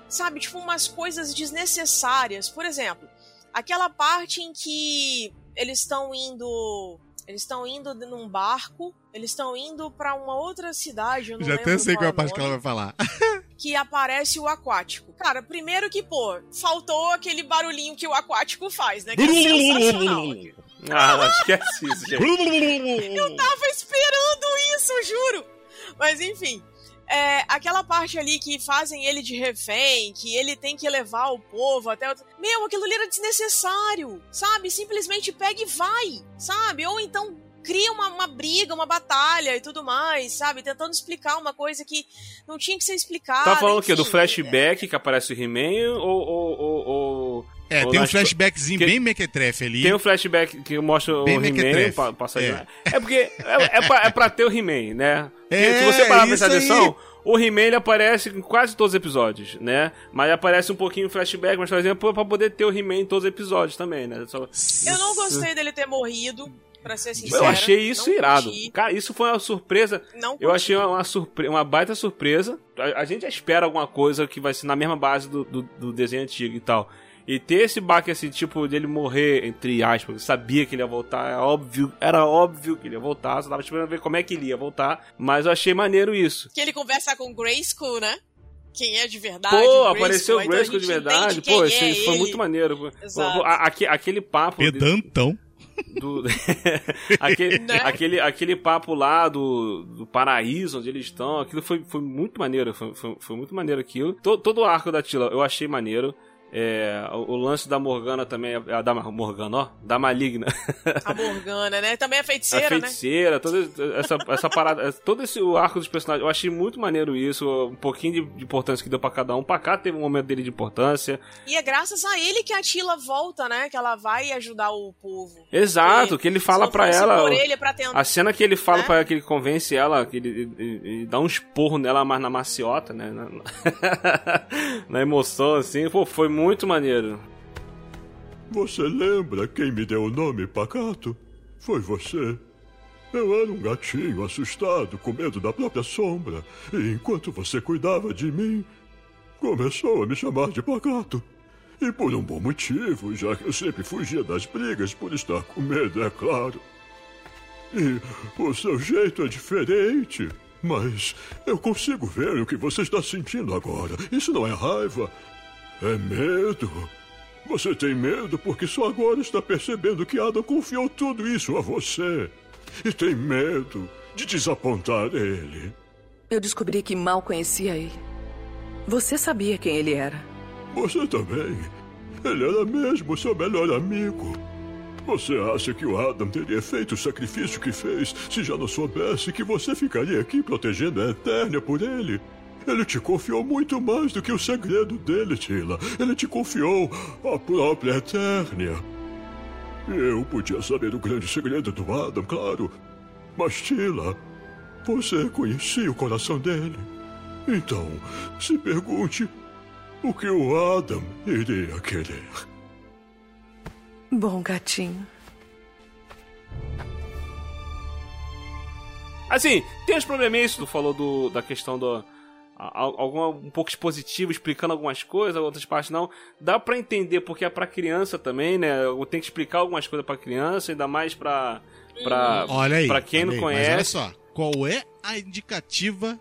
C: Sabe, tipo, umas coisas desnecessárias. Por exemplo, aquela parte em que eles estão indo. Eles estão indo num barco, eles estão indo pra uma outra cidade. Eu não
D: Já até sei qual é a parte que ela vai falar.
C: Que aparece o aquático. Cara, primeiro que, pô, faltou aquele barulhinho que o aquático faz, né? Que é sensacional.
B: Ah, não, esquece isso, gente.
C: Eu tava esperando isso, juro. Mas enfim, é, aquela parte ali que fazem ele de refém, que ele tem que levar o povo até. outro- Meu, aquilo ali era desnecessário, sabe? Simplesmente pega e vai, sabe? Ou então cria uma, uma briga, uma batalha e tudo mais, sabe? Tentando explicar uma coisa que não tinha que ser explicada.
B: Tá falando o quê? Do
C: enfim.
B: flashback que aparece o He-Man ou, ou, ou, ou-
D: É,
B: ou
D: tem um flashbackzinho
B: que-
D: bem mequetrefe ali.
B: Tem um flashback que mostra
D: Bem
B: o He-Man pa- passadinho.
D: É.
B: É. porque é, é, pra, é pra ter o He-Man, né? Porque [LAUGHS]
D: É,
B: se você parar pra prestar atenção,
D: aí.
B: o He-Man aparece em quase todos os episódios, né? Mas aparece um pouquinho em flashback, mas por exemplo, pra poder ter o He-Man em todos os episódios também, né? Só-
C: Eu não gostei dele ter morrido, pra ser sincero.
B: Eu achei isso irado.
C: curti,
B: Cara, isso foi uma surpresa.
C: Não
B: Eu achei uma, surpre uma baita surpresa. A, a gente já espera alguma coisa que vai ser na mesma base do, do, do desenho antigo e tal. E ter esse baque, assim, tipo, dele morrer, entre aspas, eu sabia que ele ia voltar, é óbvio, era óbvio que ele ia voltar, só tava esperando ver como é que ele ia voltar, mas eu achei maneiro isso.
C: Que ele conversa com o Grayskull, né? Quem é de verdade.
B: Pô,
C: o
B: apareceu o
C: então
B: Grayskull de
C: gente
B: verdade, pô,
C: quem
B: isso
C: é
B: aí foi
C: ele.
B: muito maneiro.
C: Exato.
B: A- aquele papo... de-
D: Pedantão.
B: Do [LAUGHS] aquele,
C: Né?
B: aquele, aquele papo lá do, do paraíso onde eles estão, aquilo foi, foi muito maneiro, foi, foi, foi muito maneiro aquilo. Todo, todo o arco da Tila eu achei maneiro. É, o, o lance da Morgana também, é- a da Morgana, ó, da Maligna, [LAUGHS]
C: A Morgana, né? Também é
B: a
C: feiticeira, né?
B: feiticeira, toda essa, essa parada, todo esse o arco dos personagens, eu achei muito maneiro isso, um pouquinho de, de importância que deu pra cada um. Pra cá teve um momento dele de importância.
C: E é graças a ele que a Tila volta, né? Que ela vai ajudar o povo.
B: Exato, que ele fala
C: fosse
B: ela.
C: tentar...
B: A cena que ele fala
C: Né?
B: pra ela, que ele convence ela, que ele, ele- ele dá um esporro nela, mas na maciota, né? Na, [LAUGHS] na emoção, assim, pô, foi muito maneiro.
H: Você lembra quem me deu o nome Pacato? Foi você. Eu era um gatinho assustado, com medo da própria sombra. E enquanto você cuidava de mim, começou a me chamar de Pacato. E por um bom motivo, já que eu sempre fugia das brigas por estar com medo, é claro. E o seu jeito é diferente. Mas eu consigo ver o que você está sentindo agora. Isso não é raiva, é medo. Você tem medo porque só agora está percebendo que Adam confiou tudo isso a você. E tem medo de desapontar ele.
I: Eu descobri que mal conhecia ele. Você sabia quem ele era.
H: Você também. Ele era mesmo seu melhor amigo. Você acha que o Adam teria feito o sacrifício que fez se já não soubesse que você ficaria aqui protegendo a Eternia por ele? Ele te confiou muito mais do que o segredo dele, Tila. Ele te confiou a própria Eternia. Eu podia saber o grande segredo do Adam, claro. Mas, Tila, você conhecia o coração dele. Então, se pergunte o que o Adam iria querer.
I: Bom gatinho.
B: Assim, tem uns probleminhas, tu falou do, da questão do. Alguma, um pouco expositivo, explicando algumas coisas, outras partes não. Dá pra entender porque é pra criança também, né? Eu tenho que explicar algumas coisas pra criança, ainda mais pra. pra
D: Olha aí.
B: Pra quem
D: olha
B: não
D: aí.
B: conhece.
D: Mas olha só, qual é a indicativa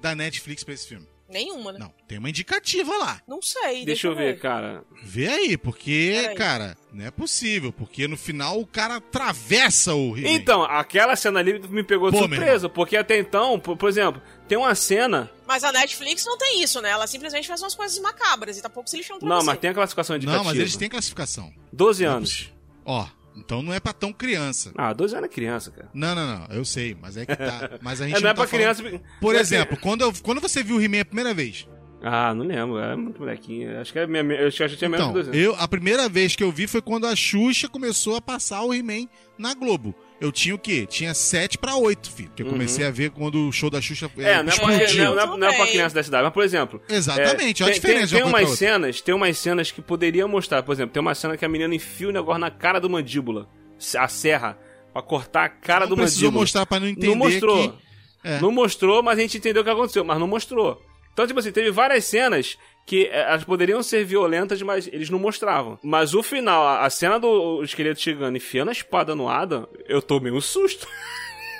D: da Netflix pra esse filme?
C: Nenhuma, né?
D: Não, tem uma indicativa lá.
C: Não sei.
B: Deixa eu ver, cara.
D: Vê aí, porque,
C: Peraí.
D: cara, não é possível. Porque no final o cara atravessa o He-Man.
B: Então, aquela cena ali me pegou de surpresa, porque até então, por, por exemplo, tem uma cena.
C: Mas a Netflix não tem isso, né? Ela simplesmente faz umas coisas macabras e tá pouco se lixando pra
B: Não,
C: você.
B: mas tem a classificação indicativa.
D: Não, mas eles têm classificação.
B: 12 anos.
D: Ó, Então não é pra tão criança.
B: Ah, 12 anos é criança, cara.
D: Não, não, não, eu sei, mas é que tá. [LAUGHS] Mas a gente
B: É, não é
D: tá
B: pra criança.
D: falando- Por
B: não é
D: exemplo, quando, eu- quando você viu o He-Man a primeira vez?
B: Ah, não lembro. É muito molequinho. Acho que, é minha, eu acho que eu tinha menos
D: Então,
B: de 12 anos.
D: eu, a primeira vez que eu vi foi quando a Xuxa começou a passar o He-Man na Globo. Eu tinha o quê? Tinha 7 pra 8, filho. Que eu comecei a ver quando o show da Xuxa
B: Uhum. É, não é, pra,
D: explodiu.
B: não, não é- não é pra
C: Tudo
B: criança dessa idade, mas por exemplo.
D: Exatamente,
B: é,
D: olha a
B: tem,
D: diferença
B: tem, tem
D: pra
B: umas cenas, tem umas cenas que poderia mostrar, por exemplo, tem uma cena que a menina enfia o negócio na cara do mandíbula, a serra, pra cortar a cara
D: Não
B: do
D: precisou
B: mandíbula.
D: mostrar pra não entender
B: não mostrou.
D: que... É.
B: Não mostrou, mas a gente entendeu o que aconteceu, mas não mostrou. Então, tipo assim, teve várias cenas que é, elas poderiam ser violentas, mas eles não mostravam. Mas o final, a, cena do esqueleto chegando enfiando a espada no Adam, eu tomei um susto.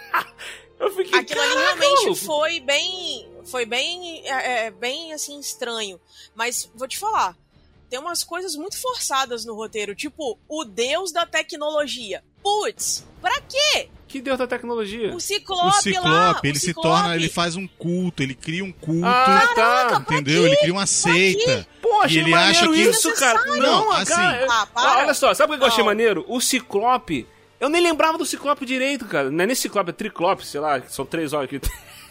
B: [LAUGHS] eu fiquei,
C: Aquilo ali
B: "Caraca,
C: realmente
B: maluco."
C: foi bem. Foi bem. é, é, bem assim, estranho. Mas vou te falar. Tem umas coisas muito forçadas no roteiro, tipo, o deus da tecnologia. Putz, pra quê?
B: Que deus da tecnologia?
C: O Ciclope,
D: O
C: lá.
D: Ciclope,
C: o
D: ele se
C: Ciclope.
D: torna, ele faz um culto, ele cria um culto,
B: Ah, tá.
D: entendeu? Ele cria uma seita.
B: Pô, achei
D: E ele acha que-
B: isso, cara. Não,
D: Não,
B: cara.
D: assim-
C: Ah, para.
B: olha só, sabe o que eu achei maneiro? O Ciclope. Eu nem lembrava do Ciclope direito, cara. Não é nem Ciclope, é Triclope, sei lá, são três horas que.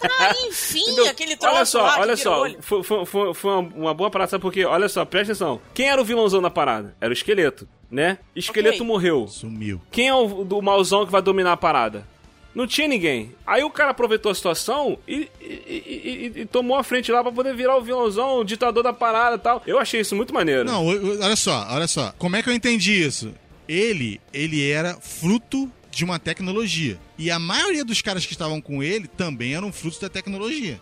C: Ah, enfim, [LAUGHS]
B: Entendeu?
C: aquele troço
B: olha só,
C: lá
B: olha só, foi, foi, foi, uma boa parada, sabe por quê? Olha só, presta atenção. Quem era o vilãozão da parada? Era o esqueleto, né? Esqueleto
C: Ok.
B: morreu.
D: Sumiu.
B: Quem é o do mauzão que vai dominar a parada? Não tinha ninguém. Aí o cara aproveitou a situação e, e- e- e- e tomou a frente lá pra poder virar o vilãozão, o ditador da parada e tal. Eu achei isso muito maneiro.
D: Não, olha só, olha só. Como é que eu entendi isso? Ele, ele era fruto de uma tecnologia. E a maioria dos caras que estavam com ele também eram frutos da tecnologia.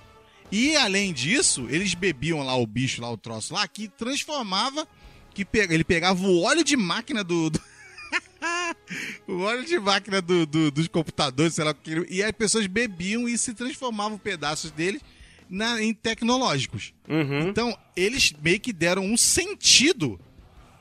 D: E além disso, eles bebiam lá o bicho, lá o troço lá, que transformava. Que pe- ele pegava o óleo de máquina do. do- [LAUGHS] o óleo de máquina do- do- dos computadores, sei lá o que. E as pessoas bebiam e se transformavam pedaços deles na- em tecnológicos.
B: Uhum.
D: Então, eles meio que deram um sentido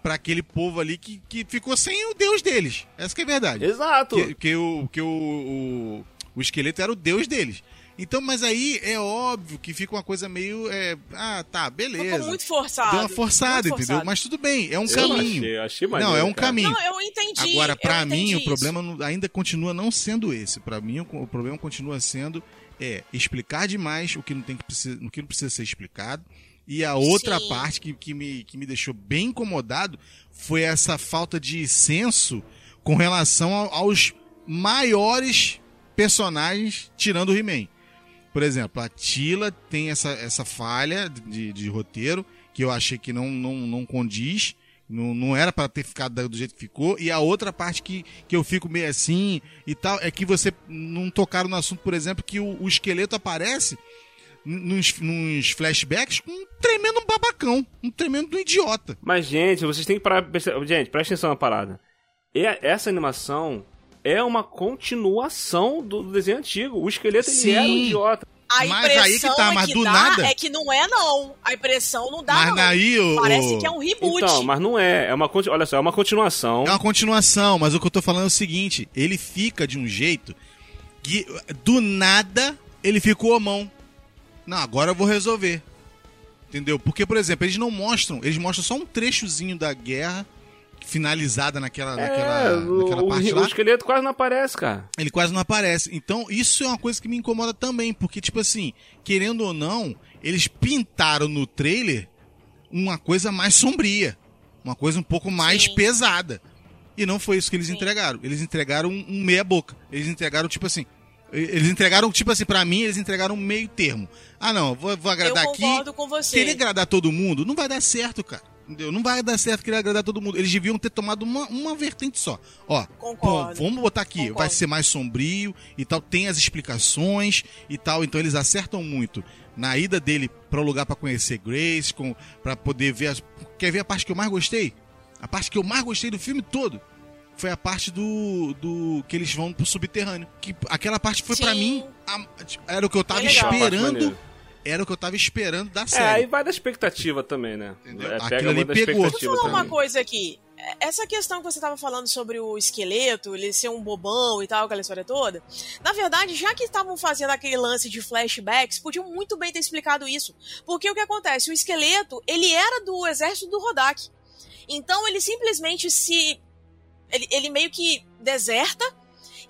D: pra aquele povo ali que, que ficou sem o deus deles. Essa que é a verdade.
B: Exato.
D: Que, que o, que o, o, o esqueleto era o deus deles. Então, mas aí é óbvio que fica uma coisa meio. é, ah, tá, beleza.
C: Ficou muito forçado.
D: Deu uma forçada,
C: muito
D: entendeu?
C: forçado.
D: Mas tudo bem, é um
B: Eu
D: caminho.
B: achei, achei maneiro,
D: não, é um
B: cara.
D: caminho.
C: Não, eu entendi.
D: Agora, pra
C: eu
D: mim,
C: entendi
D: o problema ainda continua não sendo esse. Pra mim, o, problema continua sendo é explicar demais o que não tem que precisa, o que não precisa ser explicado. E a outra
C: Sim.
D: parte que, que, me, que me deixou bem incomodado foi essa falta de senso com relação ao- aos maiores personagens tirando o He-Man. Por exemplo, a Tila tem essa, essa falha de, de roteiro que eu achei que não, não, não condiz. Não, não era para ter ficado do jeito que ficou. E a outra parte que, que eu fico meio assim e tal é que você não tocaram no assunto, por exemplo, que o, o esqueleto aparece nos, nos flashbacks com um tremendo babacão, um tremendo idiota.
B: Mas, gente, vocês têm que parar. Gente, presta atenção na parada. E essa animação é uma continuação do do desenho antigo. O esqueleto ele era um idiota.
C: A
D: Mas
C: impressão
D: aí que tá,
C: é
D: mas
C: que
D: do
C: dá
D: nada-
C: é que não é, não. A impressão não dá,
D: Mas
C: não.
D: daí o-
C: Parece
D: o-
C: que é um reboot.
B: Então, mas não é. É uma, olha só, é uma continuação.
D: É uma continuação, mas o que eu tô falando é o seguinte: ele fica de um jeito que do nada ele ficou a mão. Não, agora eu vou resolver. Entendeu? Porque, por exemplo, eles não mostram, eles mostram só um trechozinho da guerra finalizada naquela, naquela,
B: É, o,
D: naquela
B: o-
D: parte
B: o
D: lá.
B: esqueleto quase não aparece, cara.
D: Ele quase não aparece. Então, isso é uma coisa que me incomoda também, porque, tipo assim, querendo ou não, eles pintaram no trailer uma coisa mais sombria. Uma coisa um pouco mais
C: Sim.
D: pesada. E não foi isso que eles
C: Sim.
D: entregaram. Eles entregaram um, um meia-boca. Eles entregaram, tipo assim. Eles entregaram, tipo assim, pra mim, eles entregaram um meio termo. Ah, não, vou, vou
C: Eu
D: agradar aqui.
C: concordo com você.
D: Querer agradar todo mundo não vai dar certo, cara. Entendeu? Não vai dar certo querer agradar todo mundo. Eles deviam ter tomado uma, uma vertente só. Ó,
C: Concordo.
D: bom, vamos botar aqui,
C: Concordo.
D: vai ser mais sombrio e tal, tem as explicações e tal, então eles acertam muito na ida dele para o lugar para conhecer Grace, com para poder ver as... Quer ver a parte que eu mais gostei? A parte que eu mais gostei do filme todo foi a parte do, do que eles vão pro subterrâneo. Que aquela parte foi pra
C: Sim.
D: mim a- era o que eu tava.
B: Parte
D: esperando. Era o que eu tava esperando da
B: É, aí
D: série.
B: vai da expectativa também, né?
D: Entendeu?
B: É,
D: Aquilo
B: pega
D: ali pegou.
B: expectativa
C: Vou falar uma coisa aqui. Essa questão que você estava falando sobre o esqueleto, ele ser um bobão e tal, aquela história toda. Na verdade, já que estavam fazendo aquele lance de flashbacks, podiam muito bem ter explicado isso. Porque o que acontece? O esqueleto, ele era do exército do Rodak. Então ele simplesmente se Ele, ele meio que deserta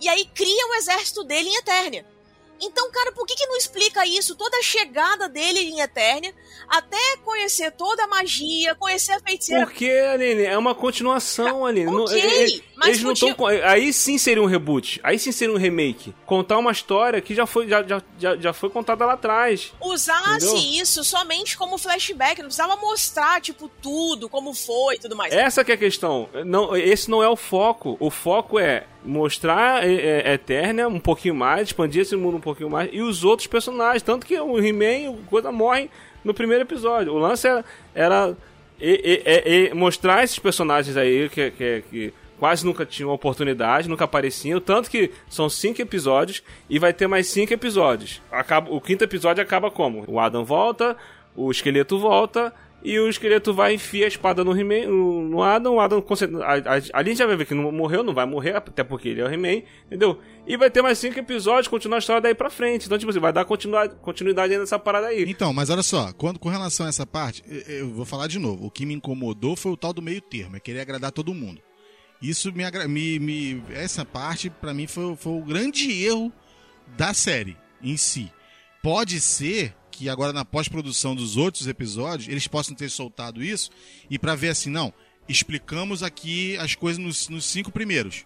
C: e aí cria o exército dele em Eternia. Então, cara, por que, que não explica isso? Toda a chegada dele em Eternia, até conhecer toda a magia, conhecer a feiticeira.
B: Porque, Aline, é uma continuação, Aline. Não-
C: ok,
B: eles
C: mas
B: eles não tão. Aí sim seria um reboot. Aí sim seria um remake. Contar uma história que já foi, já, já, já, já foi contada lá atrás.
C: Usasse
B: Entendeu?
C: isso somente como flashback, não precisava mostrar, tipo, tudo, como foi e tudo mais.
B: Essa que é a questão. Não, esse não é o foco. O foco é mostrar é, é, Eternia um pouquinho mais, expandir esse mundo um pouquinho mais e os outros personagens. Tanto que o He-Man e o Coisa morrem no primeiro episódio. O lance era, era e- e- e- mostrar esses personagens aí que, que, que quase nunca tinham oportunidade, nunca apareciam. Tanto que são cinco episódios e vai ter mais cinco episódios. Acaba, o quinto episódio acaba como? O Adam volta, o esqueleto volta. E o esqueleto vai e enfia a espada no He-Man, no, Adam, o Adam ali a gente já vai ver que não morreu, não vai morrer, até porque ele é o He-Man, entendeu? E vai ter mais cinco episódios, continuar a história daí pra frente. Então, tipo assim, vai dar continuidade, continuidade aí nessa parada aí.
D: Então, mas olha só, quando, com relação a essa parte, eu- eu vou falar de novo. O que me incomodou foi o tal do meio termo, é querer agradar todo mundo. Isso me, me, me- essa parte pra mim foi, foi o grande erro da série em si. Pode ser que agora na pós-produção dos outros episódios eles possam ter soltado isso e pra ver assim, não, explicamos aqui as coisas nos, nos cinco primeiros.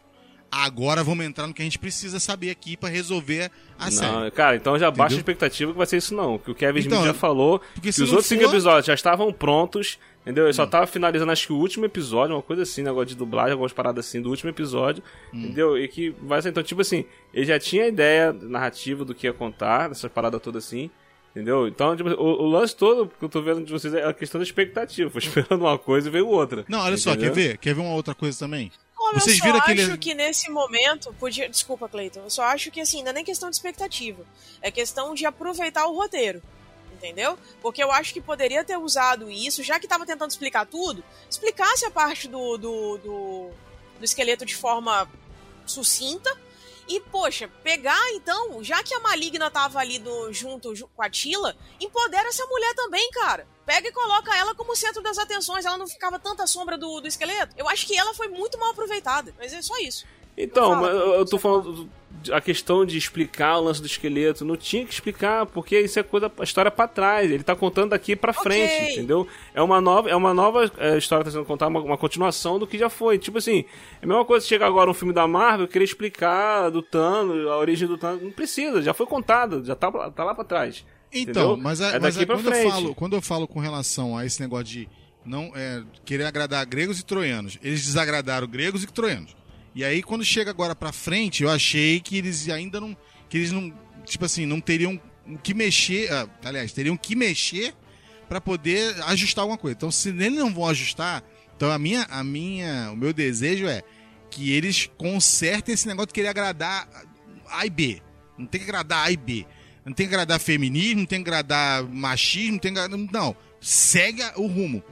D: Agora vamos entrar no que a gente precisa saber aqui pra resolver a série.
B: Não, cara, então já baixa a
D: Entendeu?
B: expectativa que vai ser isso não. Que o Kevin
D: Então,
B: Smith já falou que os outros cinco
D: for- Hum.
B: episódios já estavam prontos, entendeu? Ele só tava finalizando, acho que o último episódio, uma coisa assim, negócio de dublagem, algumas paradas assim do último episódio,
D: Hum.
B: entendeu? E que vai ser, então, tipo assim, ele já tinha a ideia narrativa do que ia contar, dessa parada toda assim. Entendeu? Então, tipo, o, o lance todo que eu tô vendo de vocês é a questão da expectativa. [LAUGHS] Foi esperando uma coisa e veio outra.
D: Não, olha só,
B: Entendeu?
D: quer ver? Quer ver uma outra coisa também? Vocês
C: eu só
D: viram
C: acho
D: aquele-
C: que nesse momento podia. Desculpa, Cleiton. Eu só acho que assim, não é nem questão de expectativa. É questão de aproveitar o roteiro. Entendeu? Porque eu acho que poderia ter usado isso, já que tava tentando explicar tudo, explicasse a parte do, do, do, do esqueleto de forma sucinta. E, poxa, pegar então, já que a maligna tava ali do, junto ju- com a Tila, empodera essa mulher também, cara. Pega e coloca ela como centro das atenções, ela não ficava tanta sombra do, do esqueleto. Eu acho que ela foi muito mal aproveitada, mas é só isso.
B: Então,
C: Fala,
B: eu, eu tô
C: você
B: falando a questão de explicar o lance do esqueleto. Não tinha que explicar, porque isso é coisa, a história pra trás. Ele tá contando daqui pra
C: Ok.
B: frente, entendeu? É uma nova, é uma nova é, história que tá sendo contada, uma, uma continuação do que já foi. Tipo assim, é a mesma coisa se chegar agora um filme da Marvel, querer explicar do Thanos, a origem do Thanos. Não precisa, já foi contado, já tá, tá lá pra trás.
D: Então,
B: entendeu?
D: mas, a-
B: é
D: mas quando, eu falo, quando eu falo com relação a esse negócio de não é, querer agradar gregos e troianos, eles desagradaram gregos e troianos. E aí, quando chega agora pra frente, eu achei que eles ainda não. que eles não. Tipo assim, não teriam que mexer. ah, aliás, teriam que mexer pra poder ajustar alguma coisa. Então, se eles não vão ajustar, então a minha, a minha, o meu desejo é que eles consertem esse negócio de querer agradar A e B. Não tem que agradar A e B. Não tem que agradar feminismo, não tem que agradar machismo, não tem que agradar... Não. Segue o rumo.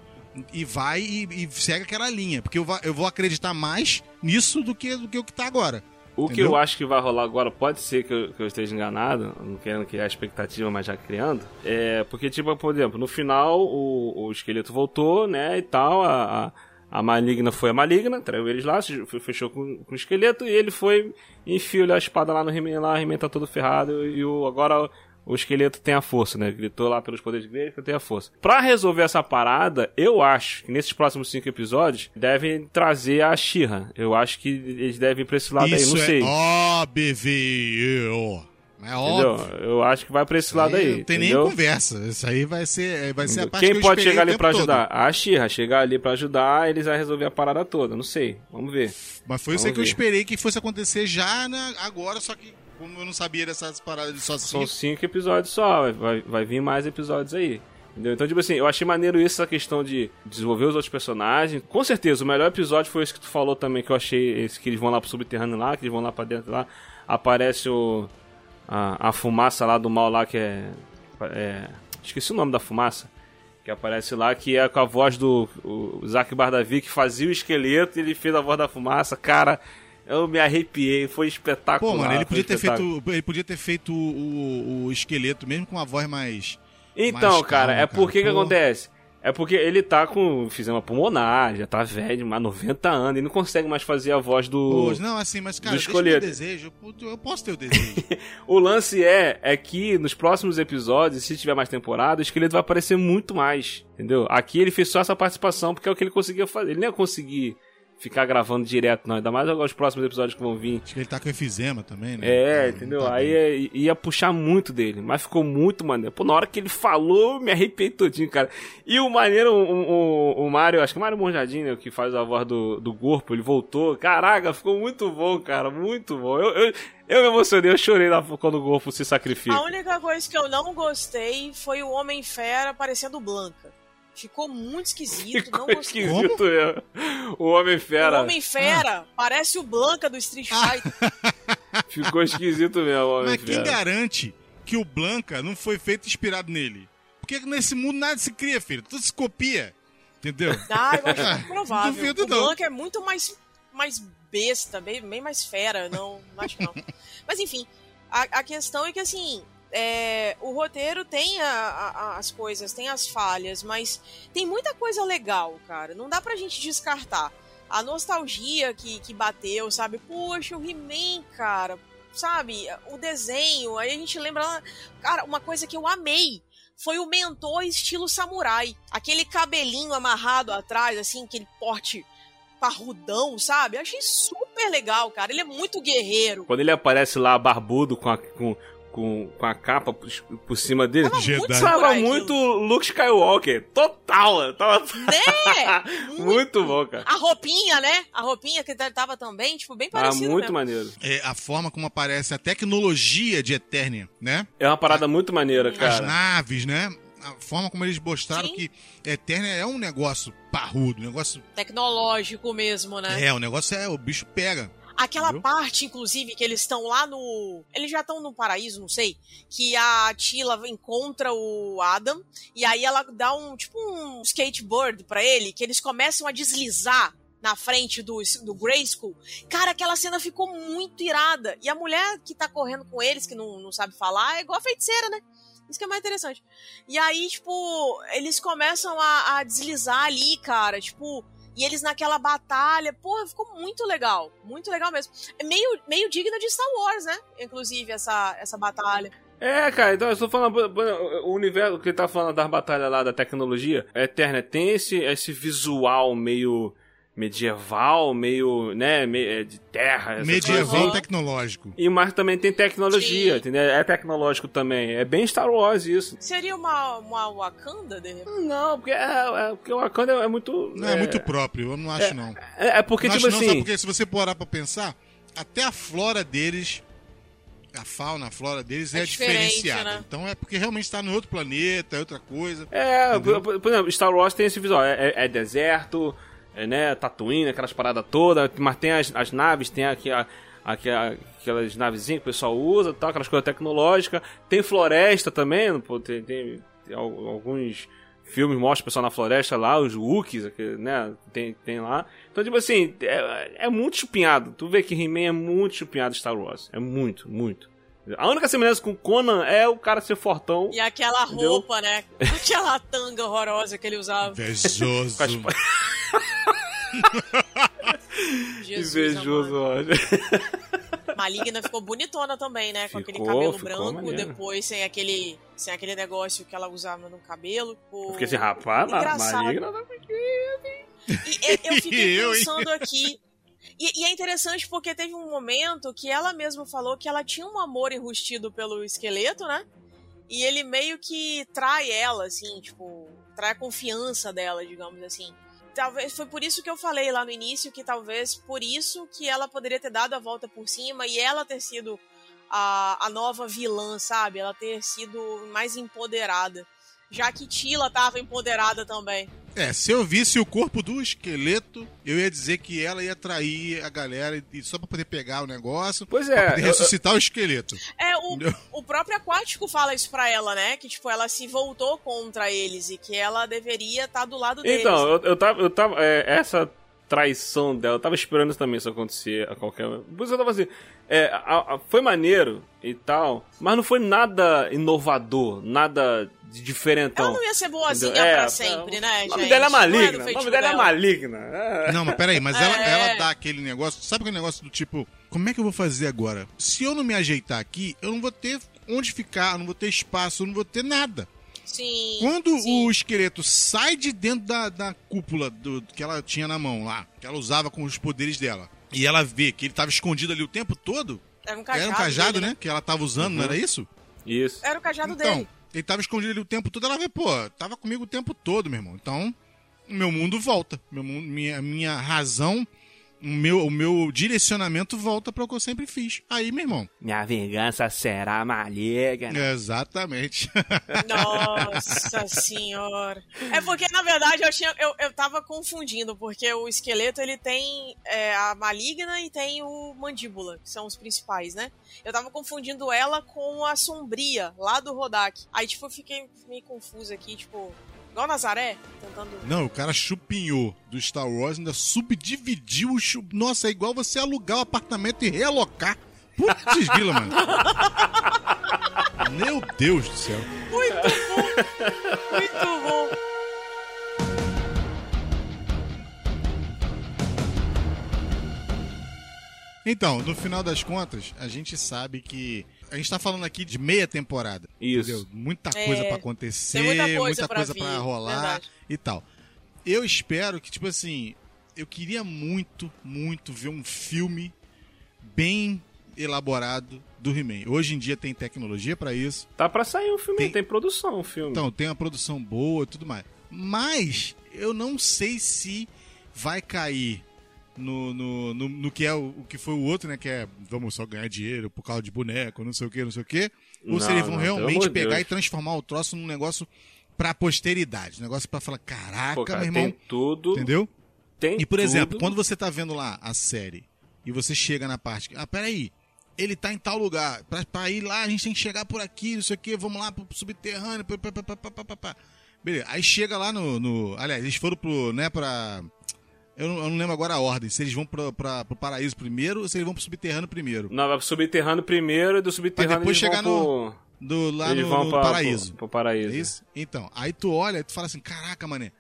D: E vai e, e segue aquela linha. Porque eu, va- eu vou acreditar mais nisso do que, do que o que tá agora.
B: O que
D: Entendeu?
B: eu acho que vai rolar agora, pode ser que eu, que eu esteja enganado, não querendo criar expectativa, mas já criando. É, porque, tipo, por exemplo, no final o, o esqueleto voltou, né, e tal, a, a, a maligna foi a maligna, traiu eles lá, fechou com, com o esqueleto, e ele foi e enfiou a espada lá no He-Man, lá, o He-Man tá todo ferrado, e o, agora o esqueleto tem a força, né, gritou lá pelos poderes gregos que tem a força. Pra resolver essa parada, eu acho que nesses próximos cinco episódios devem trazer a Shira. Eu acho que eles devem ir pra esse lado
D: Isso
B: aí, não sei.
D: é óbvio. É
B: Entendeu?
D: óbvio.
B: Eu acho que vai pra esse
D: Isso
B: lado aí.
D: Não tem
B: entendeu?
D: nem conversa. Isso aí vai ser, vai ser a parte
B: Quem
D: que
B: pode chegar ali pra
D: todo.
B: ajudar? A Xirra. Chegar ali pra ajudar, eles vão resolver a parada toda. Não sei. Vamos ver.
D: Mas foi isso aí
B: Vamos
D: que eu esperei que fosse acontecer já na- agora, só que como eu não sabia dessas paradas de só
B: São
D: cinco,
B: cinco episódios só. Vai, vai, vir mais episódios aí. Entendeu? Então, tipo assim, eu achei maneiro isso, essa questão de desenvolver os outros personagens. Com certeza, o melhor episódio foi esse que tu falou também, que eu achei esse que eles vão lá pro subterrâneo lá, que eles vão lá pra dentro lá. Aparece o. A, a fumaça lá do mal lá, que é, é. Esqueci o nome da fumaça. Que aparece lá, que é com a voz do Zack Bardavi, que fazia o esqueleto ele fez a voz da fumaça. Cara, eu me arrepiei, foi espetacular.
D: Pô, mano, ele podia ter feito, ele podia ter feito o, o esqueleto mesmo com uma voz mais
B: Então,
D: mais
B: cara,
D: calma,
B: é porque que
D: Pô.
B: acontece? É porque ele tá com enfisema pulmonar, já tá velho, há 90 anos, e não consegue mais fazer a voz do.
D: Não, assim, mas cara, deixa
B: escolhido.
D: desejo. Eu, eu posso ter o desejo. [LAUGHS]
B: O lance é, é que nos próximos episódios, se tiver mais temporada, o esqueleto vai aparecer muito mais. Entendeu? Aqui ele fez só essa participação porque é o que ele conseguia fazer. Ele não ia conseguir ficar gravando direto, não. Ainda mais agora os próximos episódios que vão vir.
D: Acho que ele tá com efizema também, né?
B: É,
D: Então,
B: entendeu?
D: tá
B: Aí é- ia puxar muito dele, mas ficou muito maneiro. Pô, na hora que ele falou, eu me arrepiei todinho, cara. E o maneiro, o, o, o Mário, acho que o Mário Monjardim, né, o que faz a voz do, do corpo, ele voltou. Caraca, ficou muito bom, cara, muito bom. Eu, eu, eu me emocionei, eu chorei lá quando o corpo se sacrifica.
C: A única coisa que eu não gostei foi o Homem-Fera parecendo Blanca. Ficou muito esquisito, não
B: Ficou
C: gostei.
B: esquisito mesmo. O Homem-Fera
C: O Homem-Fera parece o Blanca do Street Fighter. [LAUGHS]
B: ficou esquisito mesmo, o
D: Mas quem
B: Homem-Fera.
D: garante que o Blanca não foi feito inspirado nele? Porque nesse mundo nada se cria, filho. Tudo se copia. Entendeu?
C: Ah, eu acho muito provável.
D: Duvido
C: o
D: não.
C: Blanca é muito mais, mais besta, bem, bem mais fera, não, não acho que não. Mas enfim, a, a questão é que assim, é, o roteiro tem a- a- as coisas, tem as falhas, mas tem muita coisa legal, cara. Não dá pra gente descartar. A nostalgia que, que bateu, sabe? Poxa, o He-Man, cara, sabe? O desenho, aí a gente lembra. Cara, uma coisa que eu amei foi o mentor estilo samurai. Aquele cabelinho amarrado atrás, assim, aquele porte parrudão, sabe? Eu achei super legal, cara. Ele é muito guerreiro.
B: Quando ele aparece lá barbudo com a, com, com, com a capa por, por cima dele,
C: Tava muito
D: Jedi.
B: tava
C: samurai
B: muito Luke Skywalker. Total. Tava
C: Né? [LAUGHS]
B: muito bom, cara.
C: A roupinha, né? A roupinha que tava também, tipo, bem
B: Ah,
C: parecido
B: muito
C: mesmo.
B: maneiro.
D: É a forma como aparece a tecnologia de Eternia, né?
B: É uma parada muito maneira,
D: As
B: cara.
D: naves, né? A forma como eles mostraram
C: Sim.
D: que Eternia é um negócio parrudo, um negócio.
C: Tecnológico mesmo, né?
D: É, o negócio é. O bicho pega.
C: Aquela
D: Viu?
C: parte, inclusive, que eles estão lá no. Eles já estão no paraíso, não sei. Que a Tila encontra o Adam. E aí ela dá um. Tipo um skateboard pra ele. Que eles começam a deslizar na frente do, do Grayskull. Cara, aquela cena ficou muito irada. E a mulher que tá correndo com eles, que não, não sabe falar, é igual a feiticeira, né? Isso que é mais interessante. E aí, tipo, eles começam a, a deslizar ali, cara. Tipo, e eles naquela batalha, porra, ficou muito legal. Muito legal mesmo. É meio, meio digno de Star Wars, né? Inclusive, essa, essa batalha.
B: É, cara, então eu tô falando, o universo que ele tá falando das batalhas lá da tecnologia, a Eterna tem esse, esse visual meio medieval, meio, né, meio, é, de terra.
D: Medieval
B: coisas assim.
D: tecnológico.
B: E mas também tem tecnologia,
C: Sim.
B: entendeu? É tecnológico também. É bem Star Wars isso.
C: Seria uma, uma Wakanda, de repente?
B: Não, porque, é, é- porque o Wakanda é muito.
D: Não, é, muito próprio, eu não acho, não.
B: É, é porque,
D: não
B: tipo
D: acho, não,
B: assim.
D: sabe porque se você parar pra pensar, até a flora deles. A fauna, a flora deles é,
C: É
D: diferenciada.
C: né?
D: Então é porque realmente tá no outro planeta, é outra coisa.
B: É,
D: Entendeu?
B: por, por exemplo, Star Wars tem esse visual. É, é- é deserto, é, né? Tatooine, aquelas paradas todas. Mas tem as, as naves, tem aqui a- aqui a- aquelas navezinhas que o pessoal usa, tal, aquelas coisas tecnológicas. Tem floresta também, pô, tem, tem- tem al- alguns filmes mostram o pessoal na floresta lá, os Wookiees, aqui, né? Tem, tem lá. Então, tipo assim, é, é muito chupinhado. Tu vê que He-Man é muito chupinhado Star Wars. É muito, muito. A única semelhança com Conan é o cara ser fortão.
C: E aquela
B: Entendeu?
C: roupa, né? Aquela tanga horrorosa que ele usava.
D: Invejoso.
B: Invejoso, olha.
C: Maligna ficou bonitona também, né? Com aquele
B: Ficou,
C: cabelo
B: ficou
C: branco,
B: maneiro.
C: depois sem aquele, sem aquele negócio que ela usava no cabelo. Pô,
B: fiquei assim, rapaz,
C: Engraçado.
B: maligna.
C: E e- eu fiquei [LAUGHS] pensando aqui. E, e é interessante porque teve um momento que ela mesma falou que ela tinha um amor enrustido pelo esqueleto, né? E ele meio que trai ela, assim, tipo, trai a confiança dela, digamos assim. Talvez foi por isso que eu falei lá no início que talvez por isso que ela poderia ter dado a volta por cima e ela ter sido a, a nova vilã, sabe? Ela ter sido mais empoderada. Já que Tila tava empoderada também.
D: É, se eu visse o corpo do esqueleto, eu ia dizer que ela ia trair a galera e só pra poder pegar o negócio.
B: Pois
D: pra
B: é,
D: poder
B: eu-
D: ressuscitar o esqueleto.
C: É, o,
D: Entendeu?
C: o próprio Aquático fala isso pra ela, né? Que, tipo, ela se voltou contra eles e que ela deveria estar do lado deles.
B: Então, eu, eu tava. Eu tava é, essa traição dela. Eu tava esperando isso também isso acontecer a qualquer. Por isso eu tava assim. É, a- a- foi maneiro e tal, mas não foi nada inovador, nada de diferentão.
C: Ela não ia ser boazinha
B: Entendeu? É,
C: pra sempre, né,
B: O nome
C: gente?
B: dela é
C: é
B: maligna. o nome dela é maligna. É.
D: Não, mas peraí, mas ela,
C: É.
D: ela dá aquele negócio. Sabe aquele negócio do tipo, como é que eu vou fazer agora? Se eu não me ajeitar aqui, eu não vou ter onde ficar, eu não vou ter espaço, eu não vou ter nada.
C: Sim.
D: Quando
C: sim.
D: o esqueleto sai de dentro da, da cúpula do, que ela tinha na mão lá, que ela usava com os poderes dela, e ela vê que ele tava escondido ali o tempo todo,
C: Era um cajado.
D: era um cajado,
C: dele,
D: né? Que ela tava usando, não era isso?
B: Isso.
C: Era o cajado
D: então,
C: dele.
D: ele tava escondido ali o tempo todo, ela vê, pô, tava comigo o tempo todo, meu irmão. Então, meu mundo volta. Meu mundo, minha, minha razão, o meu, o meu direcionamento volta para o que eu sempre fiz. Aí, meu irmão.
B: Minha vingança será maligna.
D: Exatamente. [LAUGHS]
C: Nossa senhora. É porque, na verdade, eu, tinha, eu, eu tava confundindo, porque o esqueleto ele tem é, a maligna e tem o mandíbula, que são os principais, né? Eu tava confundindo ela com a sombria, lá do Rodak. Aí, tipo, eu fiquei meio confusa aqui, tipo, igual Nazaré, tentando.
D: Não, o cara chupinhou do Star Wars, ainda subdividiu o chup... Nossa, é igual você alugar o apartamento e realocar. Putz, grila, mano. [LAUGHS] Meu Deus do céu.
C: Muito bom! Muito bom!
D: Então, no final das contas, a gente sabe que. A gente tá falando aqui de meia temporada.
B: Isso.
D: Entendeu? Muita
C: É,
D: coisa pra acontecer,
C: tem muita coisa
D: muita
C: pra
D: coisa
C: vir,
D: pra rolar
C: verdade.
D: e tal. Eu espero que, tipo assim, eu queria muito, muito ver um filme bem elaborado do He-Man. Hoje em dia tem tecnologia pra isso.
B: Tá pra sair um filme,
D: Tem-
B: tem, produção um filme.
D: Então, tem uma produção boa e tudo mais. Mas eu não sei se vai cair no, no, no, no que é o, o que foi o outro, né? Que é vamos só ganhar dinheiro por causa de boneco, não sei o que, não sei o que. Ou se
B: Não,
D: eles vão
B: não,
D: realmente pegar
B: Deus.
D: e transformar o troço num negócio pra posteridade. Um negócio pra falar, caraca,
B: Pô, cara,
D: meu irmão.
B: tem tudo.
D: Entendeu?
B: Tem
D: E, por exemplo,
B: tudo.
D: quando você tá vendo lá a série e você chega na parte. Ah, peraí. Ele tá em tal lugar. Pra, pra ir lá, a gente tem que chegar por aqui, não sei o que. Vamos lá pro subterrâneo. Pá, pá, pá, pá, pá, pá. Beleza. Aí chega lá no, no. Aliás, eles foram pro. né, pra. Eu não, eu não lembro agora a ordem. Se eles vão pro, pra, pro paraíso primeiro ou se eles vão pro subterrâneo primeiro.
B: Não, vai pro subterrâneo primeiro e do subterrâneo
D: depois
B: eles
D: chegar
B: vão pro...
D: Do, lá
B: eles
D: no,
B: vão
D: no
B: pra-
D: paraíso.
B: Pro, pro paraíso.
D: É isso? Então, aí tu olha e tu fala assim: caraca, mané.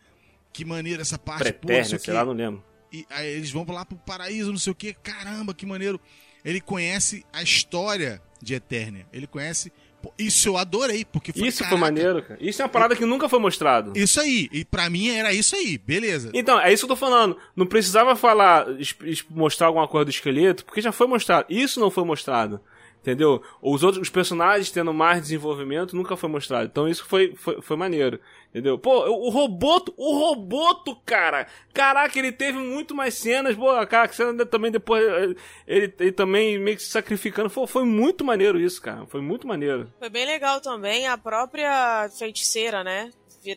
D: Que maneiro essa parte. pô, não
B: Pretérnia,
D: sei
B: lá, não lembro.
D: E aí eles vão lá pro paraíso, não sei o que. Caramba, que maneiro. Ele conhece a história de Eternia. Ele conhece. Isso eu adorei, porque foi.
B: Isso foi
D: caraca,
B: maneiro, cara. Isso é uma parada que nunca foi mostrado.
D: Isso aí. E pra mim era isso aí. Beleza.
B: Então, é isso que eu tô falando. Não precisava falar, mostrar alguma coisa do esqueleto, porque já foi mostrado. Isso não foi mostrado. Entendeu? Os outros os personagens tendo mais desenvolvimento nunca foi mostrado. Então isso foi, foi, foi maneiro. Entendeu? Pô, o Roboto, o Roboto, cara! Caraca, ele teve muito mais cenas. Pô, cara, cena também depois. Ele, ele também meio que se sacrificando. Foi, foi muito maneiro isso, cara. Foi muito maneiro.
C: Foi bem legal também a própria feiticeira, né?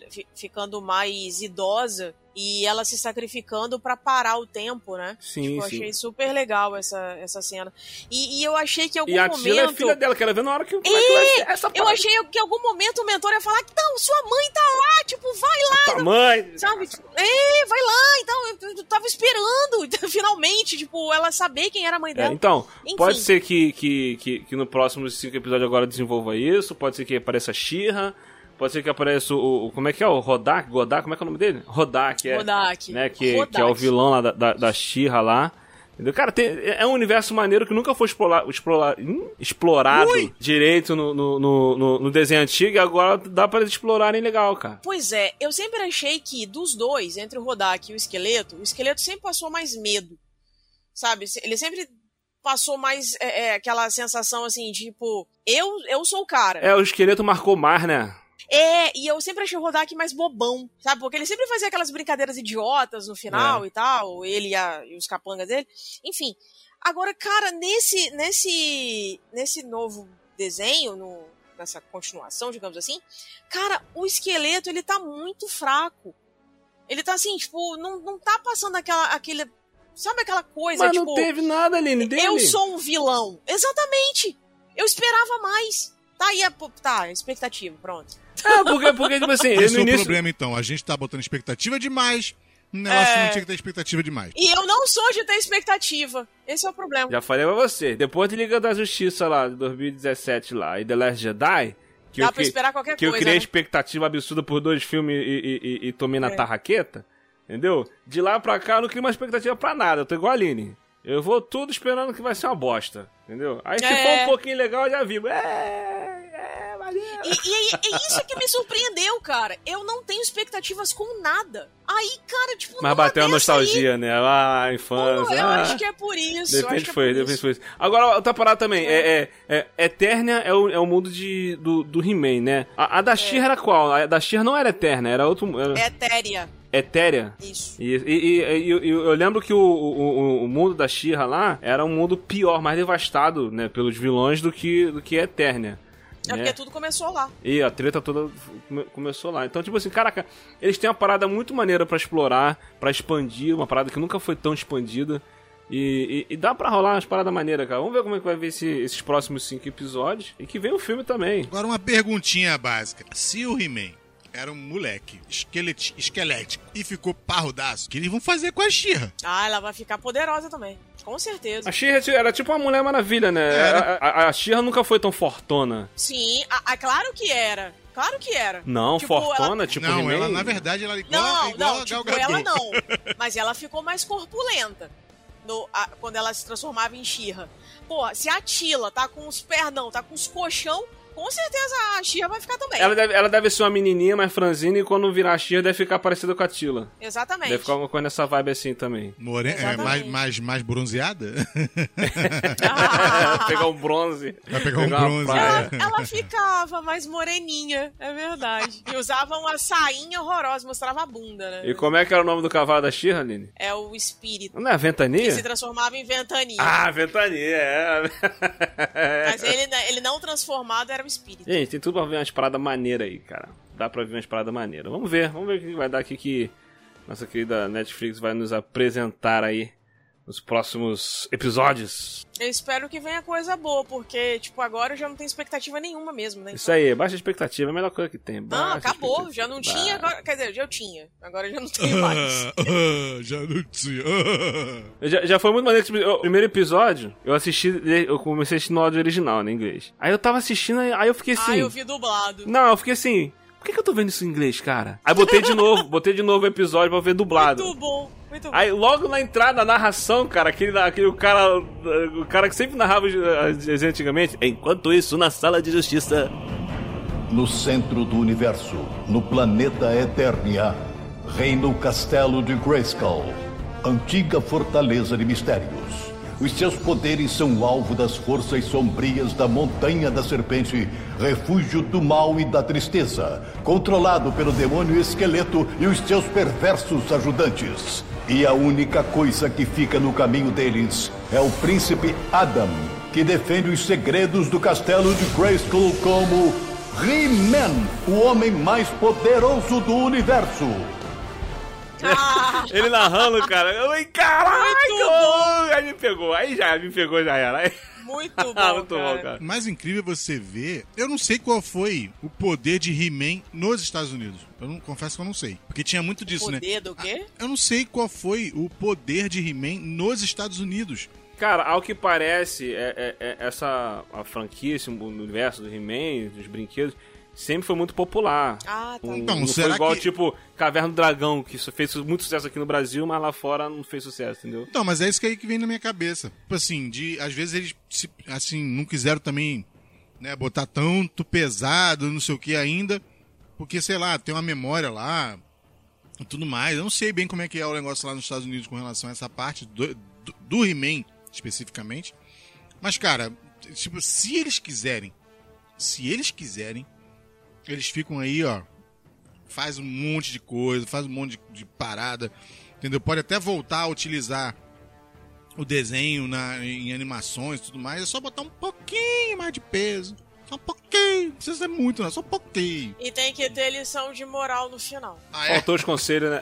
C: Fi- Ficando mais idosa e ela se sacrificando pra parar o tempo, né?
B: Sim,
C: Tipo, eu
B: sim.
C: achei super legal essa, essa cena. E, e eu achei que em algum
B: E a
C: momento.
B: Tila é filha dela, quero ver na hora que, é que vai ser essa
C: Eu achei que em algum momento o mentor ia falar: Não, sua mãe tá lá, tipo, vai lá.
B: Tamanho.
C: Sabe? Tipo, é, vai lá, então, eu, tava esperando, então, [LAUGHS] finalmente, tipo, ela saber quem era a mãe
B: É,
C: dela.
B: então,
C: Enfim.
B: pode ser que, que, que, que no próximo cinco episódios agora desenvolva isso, pode ser que apareça a Shira, pode ser que apareça o, o- Como é que é? O Rodak? Godak? Como é que é o nome dele? Rodak, é.
C: Rodak.
B: Né, que,
C: Rodak.
B: que é o vilão lá da, da, da lá. Entendeu? Cara, tem- é um universo maneiro que nunca foi explorar, explorar, hum, explorado direito no, no, no, no- desenho antigo e agora dá pra eles explorarem legal, cara.
C: Pois é, eu sempre achei que dos dois, entre o Rodak e o esqueleto, o esqueleto sempre passou mais medo. Sabe? Ele sempre passou mais é, é, aquela sensação assim, tipo, eu, eu sou o cara.
B: É, o esqueleto marcou mais, né?
C: É, e eu sempre achei o Rodak mais bobão, sabe? Porque ele sempre fazia aquelas brincadeiras idiotas no final
B: É.
C: e tal, ele e, a- e os capangas dele. Enfim. Agora, cara, nesse nesse nesse novo desenho, no- nessa continuação, digamos assim, cara, o esqueleto ele tá muito fraco. Ele tá assim, tipo, não, não tá passando aquela aquele sabe aquela coisa,
B: Mas
C: tipo,
B: não teve nada, Aline, dele.
C: eu sou um vilão. Exatamente. Eu esperava mais. Tá aí a tá, a expectativa, pronto.
B: É, [LAUGHS] porque, porque tipo assim,
D: Esse é o
B: início...
D: problema, então. A gente tá botando expectativa demais Um negócio que
C: É.
D: não tinha que ter expectativa demais.
C: E eu não sou de ter expectativa. Esse é o problema.
B: Já falei pra você. Depois de Liga da Justiça lá, de 2017 lá, e The Last Jedi... Que
C: Dá
B: eu
C: pra esperar qualquer
B: Que eu
C: coisa,
B: criei
C: né?
B: expectativa absurda por dois filmes e, e- e- e tomei na
C: É.
B: tarraqueta. Entendeu? De lá pra cá eu não crio uma expectativa pra nada. Eu tô igual a Aline. Eu vou tudo esperando que vai ser uma bosta. Entendeu? Aí se
C: É.
B: for um pouquinho legal, eu já vivo. É.
C: E, e- e isso que me surpreendeu, cara. Eu não tenho expectativas com nada. Aí, cara, tipo,
B: Mas bateu uma
C: dessa aí,
B: nostalgia, né? Ah, a
C: pô,
B: infância.
C: eu
B: ah.
C: acho que é por isso.
B: De
C: eu acho
B: repente
C: que é
B: foi,
C: por
B: de repente
C: isso.
B: foi isso. Agora, outra parada também. É, é, é, Eternia é o, é o mundo de, do, do He-Man, né? A, a da She era qual? A da She não era Eterna, era outro. Era
C: Etérea.
B: Etérea.
C: Isso.
B: E, e- e- e- eu lembro que o, o, o mundo da She-Ra lá era um mundo pior, mais devastado, né? Pelos vilões do que, do que Eternia.
C: É
B: né?
C: porque tudo começou lá.
B: E a treta toda come- começou lá. Então, tipo assim, caraca, eles têm uma parada muito maneira pra explorar, pra expandir, uma parada que nunca foi tão expandida. E, e- e dá pra rolar umas paradas maneiras, cara. Vamos ver como é que vai ver esse- esses próximos cinco episódios. E que vem o filme também.
D: Agora uma perguntinha básica. Se o He-Man era um moleque esqueleti- esquelético e ficou parrudaço, o que eles vão fazer com a Xirra?
C: Ah, ela vai ficar poderosa também. Com certeza.
B: A She-Ra era tipo uma Mulher Maravilha, né?
D: Era.
B: A, a, a She-Ra nunca foi tão fortona.
C: Sim, a, a- claro que era. Claro que era.
B: Não,
C: Tipo,
B: fortona, tipo
D: não, ela na verdade ela é igual,
C: Não,
D: igual
C: não,
D: a Gal
C: tipo, ela não. Mas ela ficou mais corpulenta no, a- quando ela se transformava em Xirra. Porra, se a Tila tá com os pernão, tá com os colchão, com certeza a Xirra vai ficar também.
B: Ela deve, ela deve ser uma menininha mais franzina e quando virar a She-Ra deve ficar parecida com a Tila.
C: Exatamente.
B: Deve ficar alguma coisa nessa vibe assim também.
D: More... É, mais, mais, mais bronzeada?
B: Pegar um bronze.
D: Vai pegar um
B: uma
D: bronze,
B: praia.
C: Ela, ela ficava mais moreninha, é verdade. E usava uma sainha horrorosa, mostrava a bunda, né?
B: E como é que era o nome do cavalo da She-Ra, Aline?
C: É o espírito.
B: Não é a Ventania?
C: Que se transformava em ventania.
B: Ah, Ventania, é.
C: Mas ele, ele não transformado era o
B: Gente, tem tudo pra ver umas paradas maneiras aí, cara. Dá pra ver umas paradas maneiras. Vamos ver, vamos ver o que vai dar aqui que nossa querida Netflix vai nos apresentar aí nos próximos episódios.
C: Eu espero que venha coisa boa, porque, tipo, agora eu já não tenho expectativa nenhuma mesmo, né?
B: Isso aí, baixa expectativa, é a melhor coisa que tem.
C: Não, acabou. Já não tinha, agora, quer dizer, já eu tinha. Agora eu já não tenho mais. [LAUGHS]
D: Já não tinha. [LAUGHS]
B: Já, já foi muito maneiro. tipo, O primeiro episódio, eu assisti, eu comecei a assistir no áudio original, né, em inglês. Aí eu tava assistindo, aí eu fiquei assim.
C: Ah, eu vi dublado.
B: Não, eu fiquei assim. Por que, que eu tô vendo isso em inglês, cara? Aí botei de novo, botei de novo o episódio pra ver dublado.
C: Muito bom, muito bom.
B: Aí logo na entrada, na narração, cara, aquele, aquele o cara, o cara que sempre narrava antigamente. Enquanto isso, na sala de justiça.
J: No centro do universo, no planeta Eternia, reina o castelo de Grayskull, antiga fortaleza de mistérios. Os seus poderes são alvo das forças sombrias da Montanha da Serpente, refúgio do mal e da tristeza, controlado pelo demônio esqueleto e os seus perversos ajudantes. E a única coisa que fica no caminho deles é o príncipe Adam, que defende os segredos do castelo de Grayskull como He-Man, o homem mais poderoso do universo.
C: Ah,
B: Ele narrando, cara. Eu falei, caraca!
C: Muito bom.
B: Aí me pegou, aí já me pegou, já era. Aí-
C: muito [LAUGHS] bom,
B: Ah, muito
C: cara.
B: bom, cara.
D: O mais incrível é você ver. Eu não sei qual foi o poder de He-Man nos Estados Unidos. Eu não confesso que eu não sei. Porque tinha muito disso, né?
C: Poder do quê?
D: Eu não sei qual foi o poder de He-Man nos Estados Unidos.
B: Cara, ao que parece, é, é- é- essa a franquia, esse universo do He-Man, dos brinquedos, sempre foi muito popular.
C: Ah, tá.
B: Um-
D: Então,
B: não
D: será
B: foi igual,
D: que-
B: tipo, Caverna do Dragão, que isso fez muito sucesso aqui no Brasil, mas lá fora não fez sucesso, entendeu?
D: Então, mas é isso que aí que vem na minha cabeça. Tipo assim, de às vezes eles se- assim, não quiseram também, né, botar tanto pesado, não sei o que ainda, porque sei lá, tem uma memória lá e tudo mais. Eu não sei bem como é que é o negócio lá nos Estados Unidos com relação a essa parte do, do, do He-Man especificamente. Mas cara, tipo, se eles quiserem, se eles quiserem, eles ficam aí, ó, faz um monte de coisa, faz um monte de, de parada, entendeu? Pode até voltar a utilizar o desenho na, em animações e tudo mais, é só botar um pouquinho mais de peso. Só um pouquinho, não precisa ser muito, não, só um pouquinho.
C: E tem que ter lição de moral no final.
D: Ah, é?
B: Faltou os conselhos, né?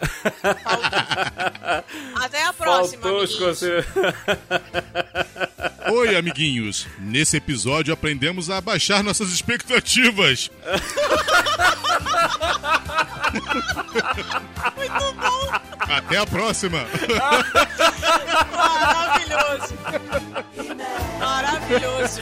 C: Até a próxima,
B: Faltou os
C: amiguinhos.
B: conselhos.
D: Oi, amiguinhos. Nesse episódio aprendemos a baixar nossas expectativas.
C: Muito bom.
D: Até a próxima.
C: Maravilhoso. Maravilhoso.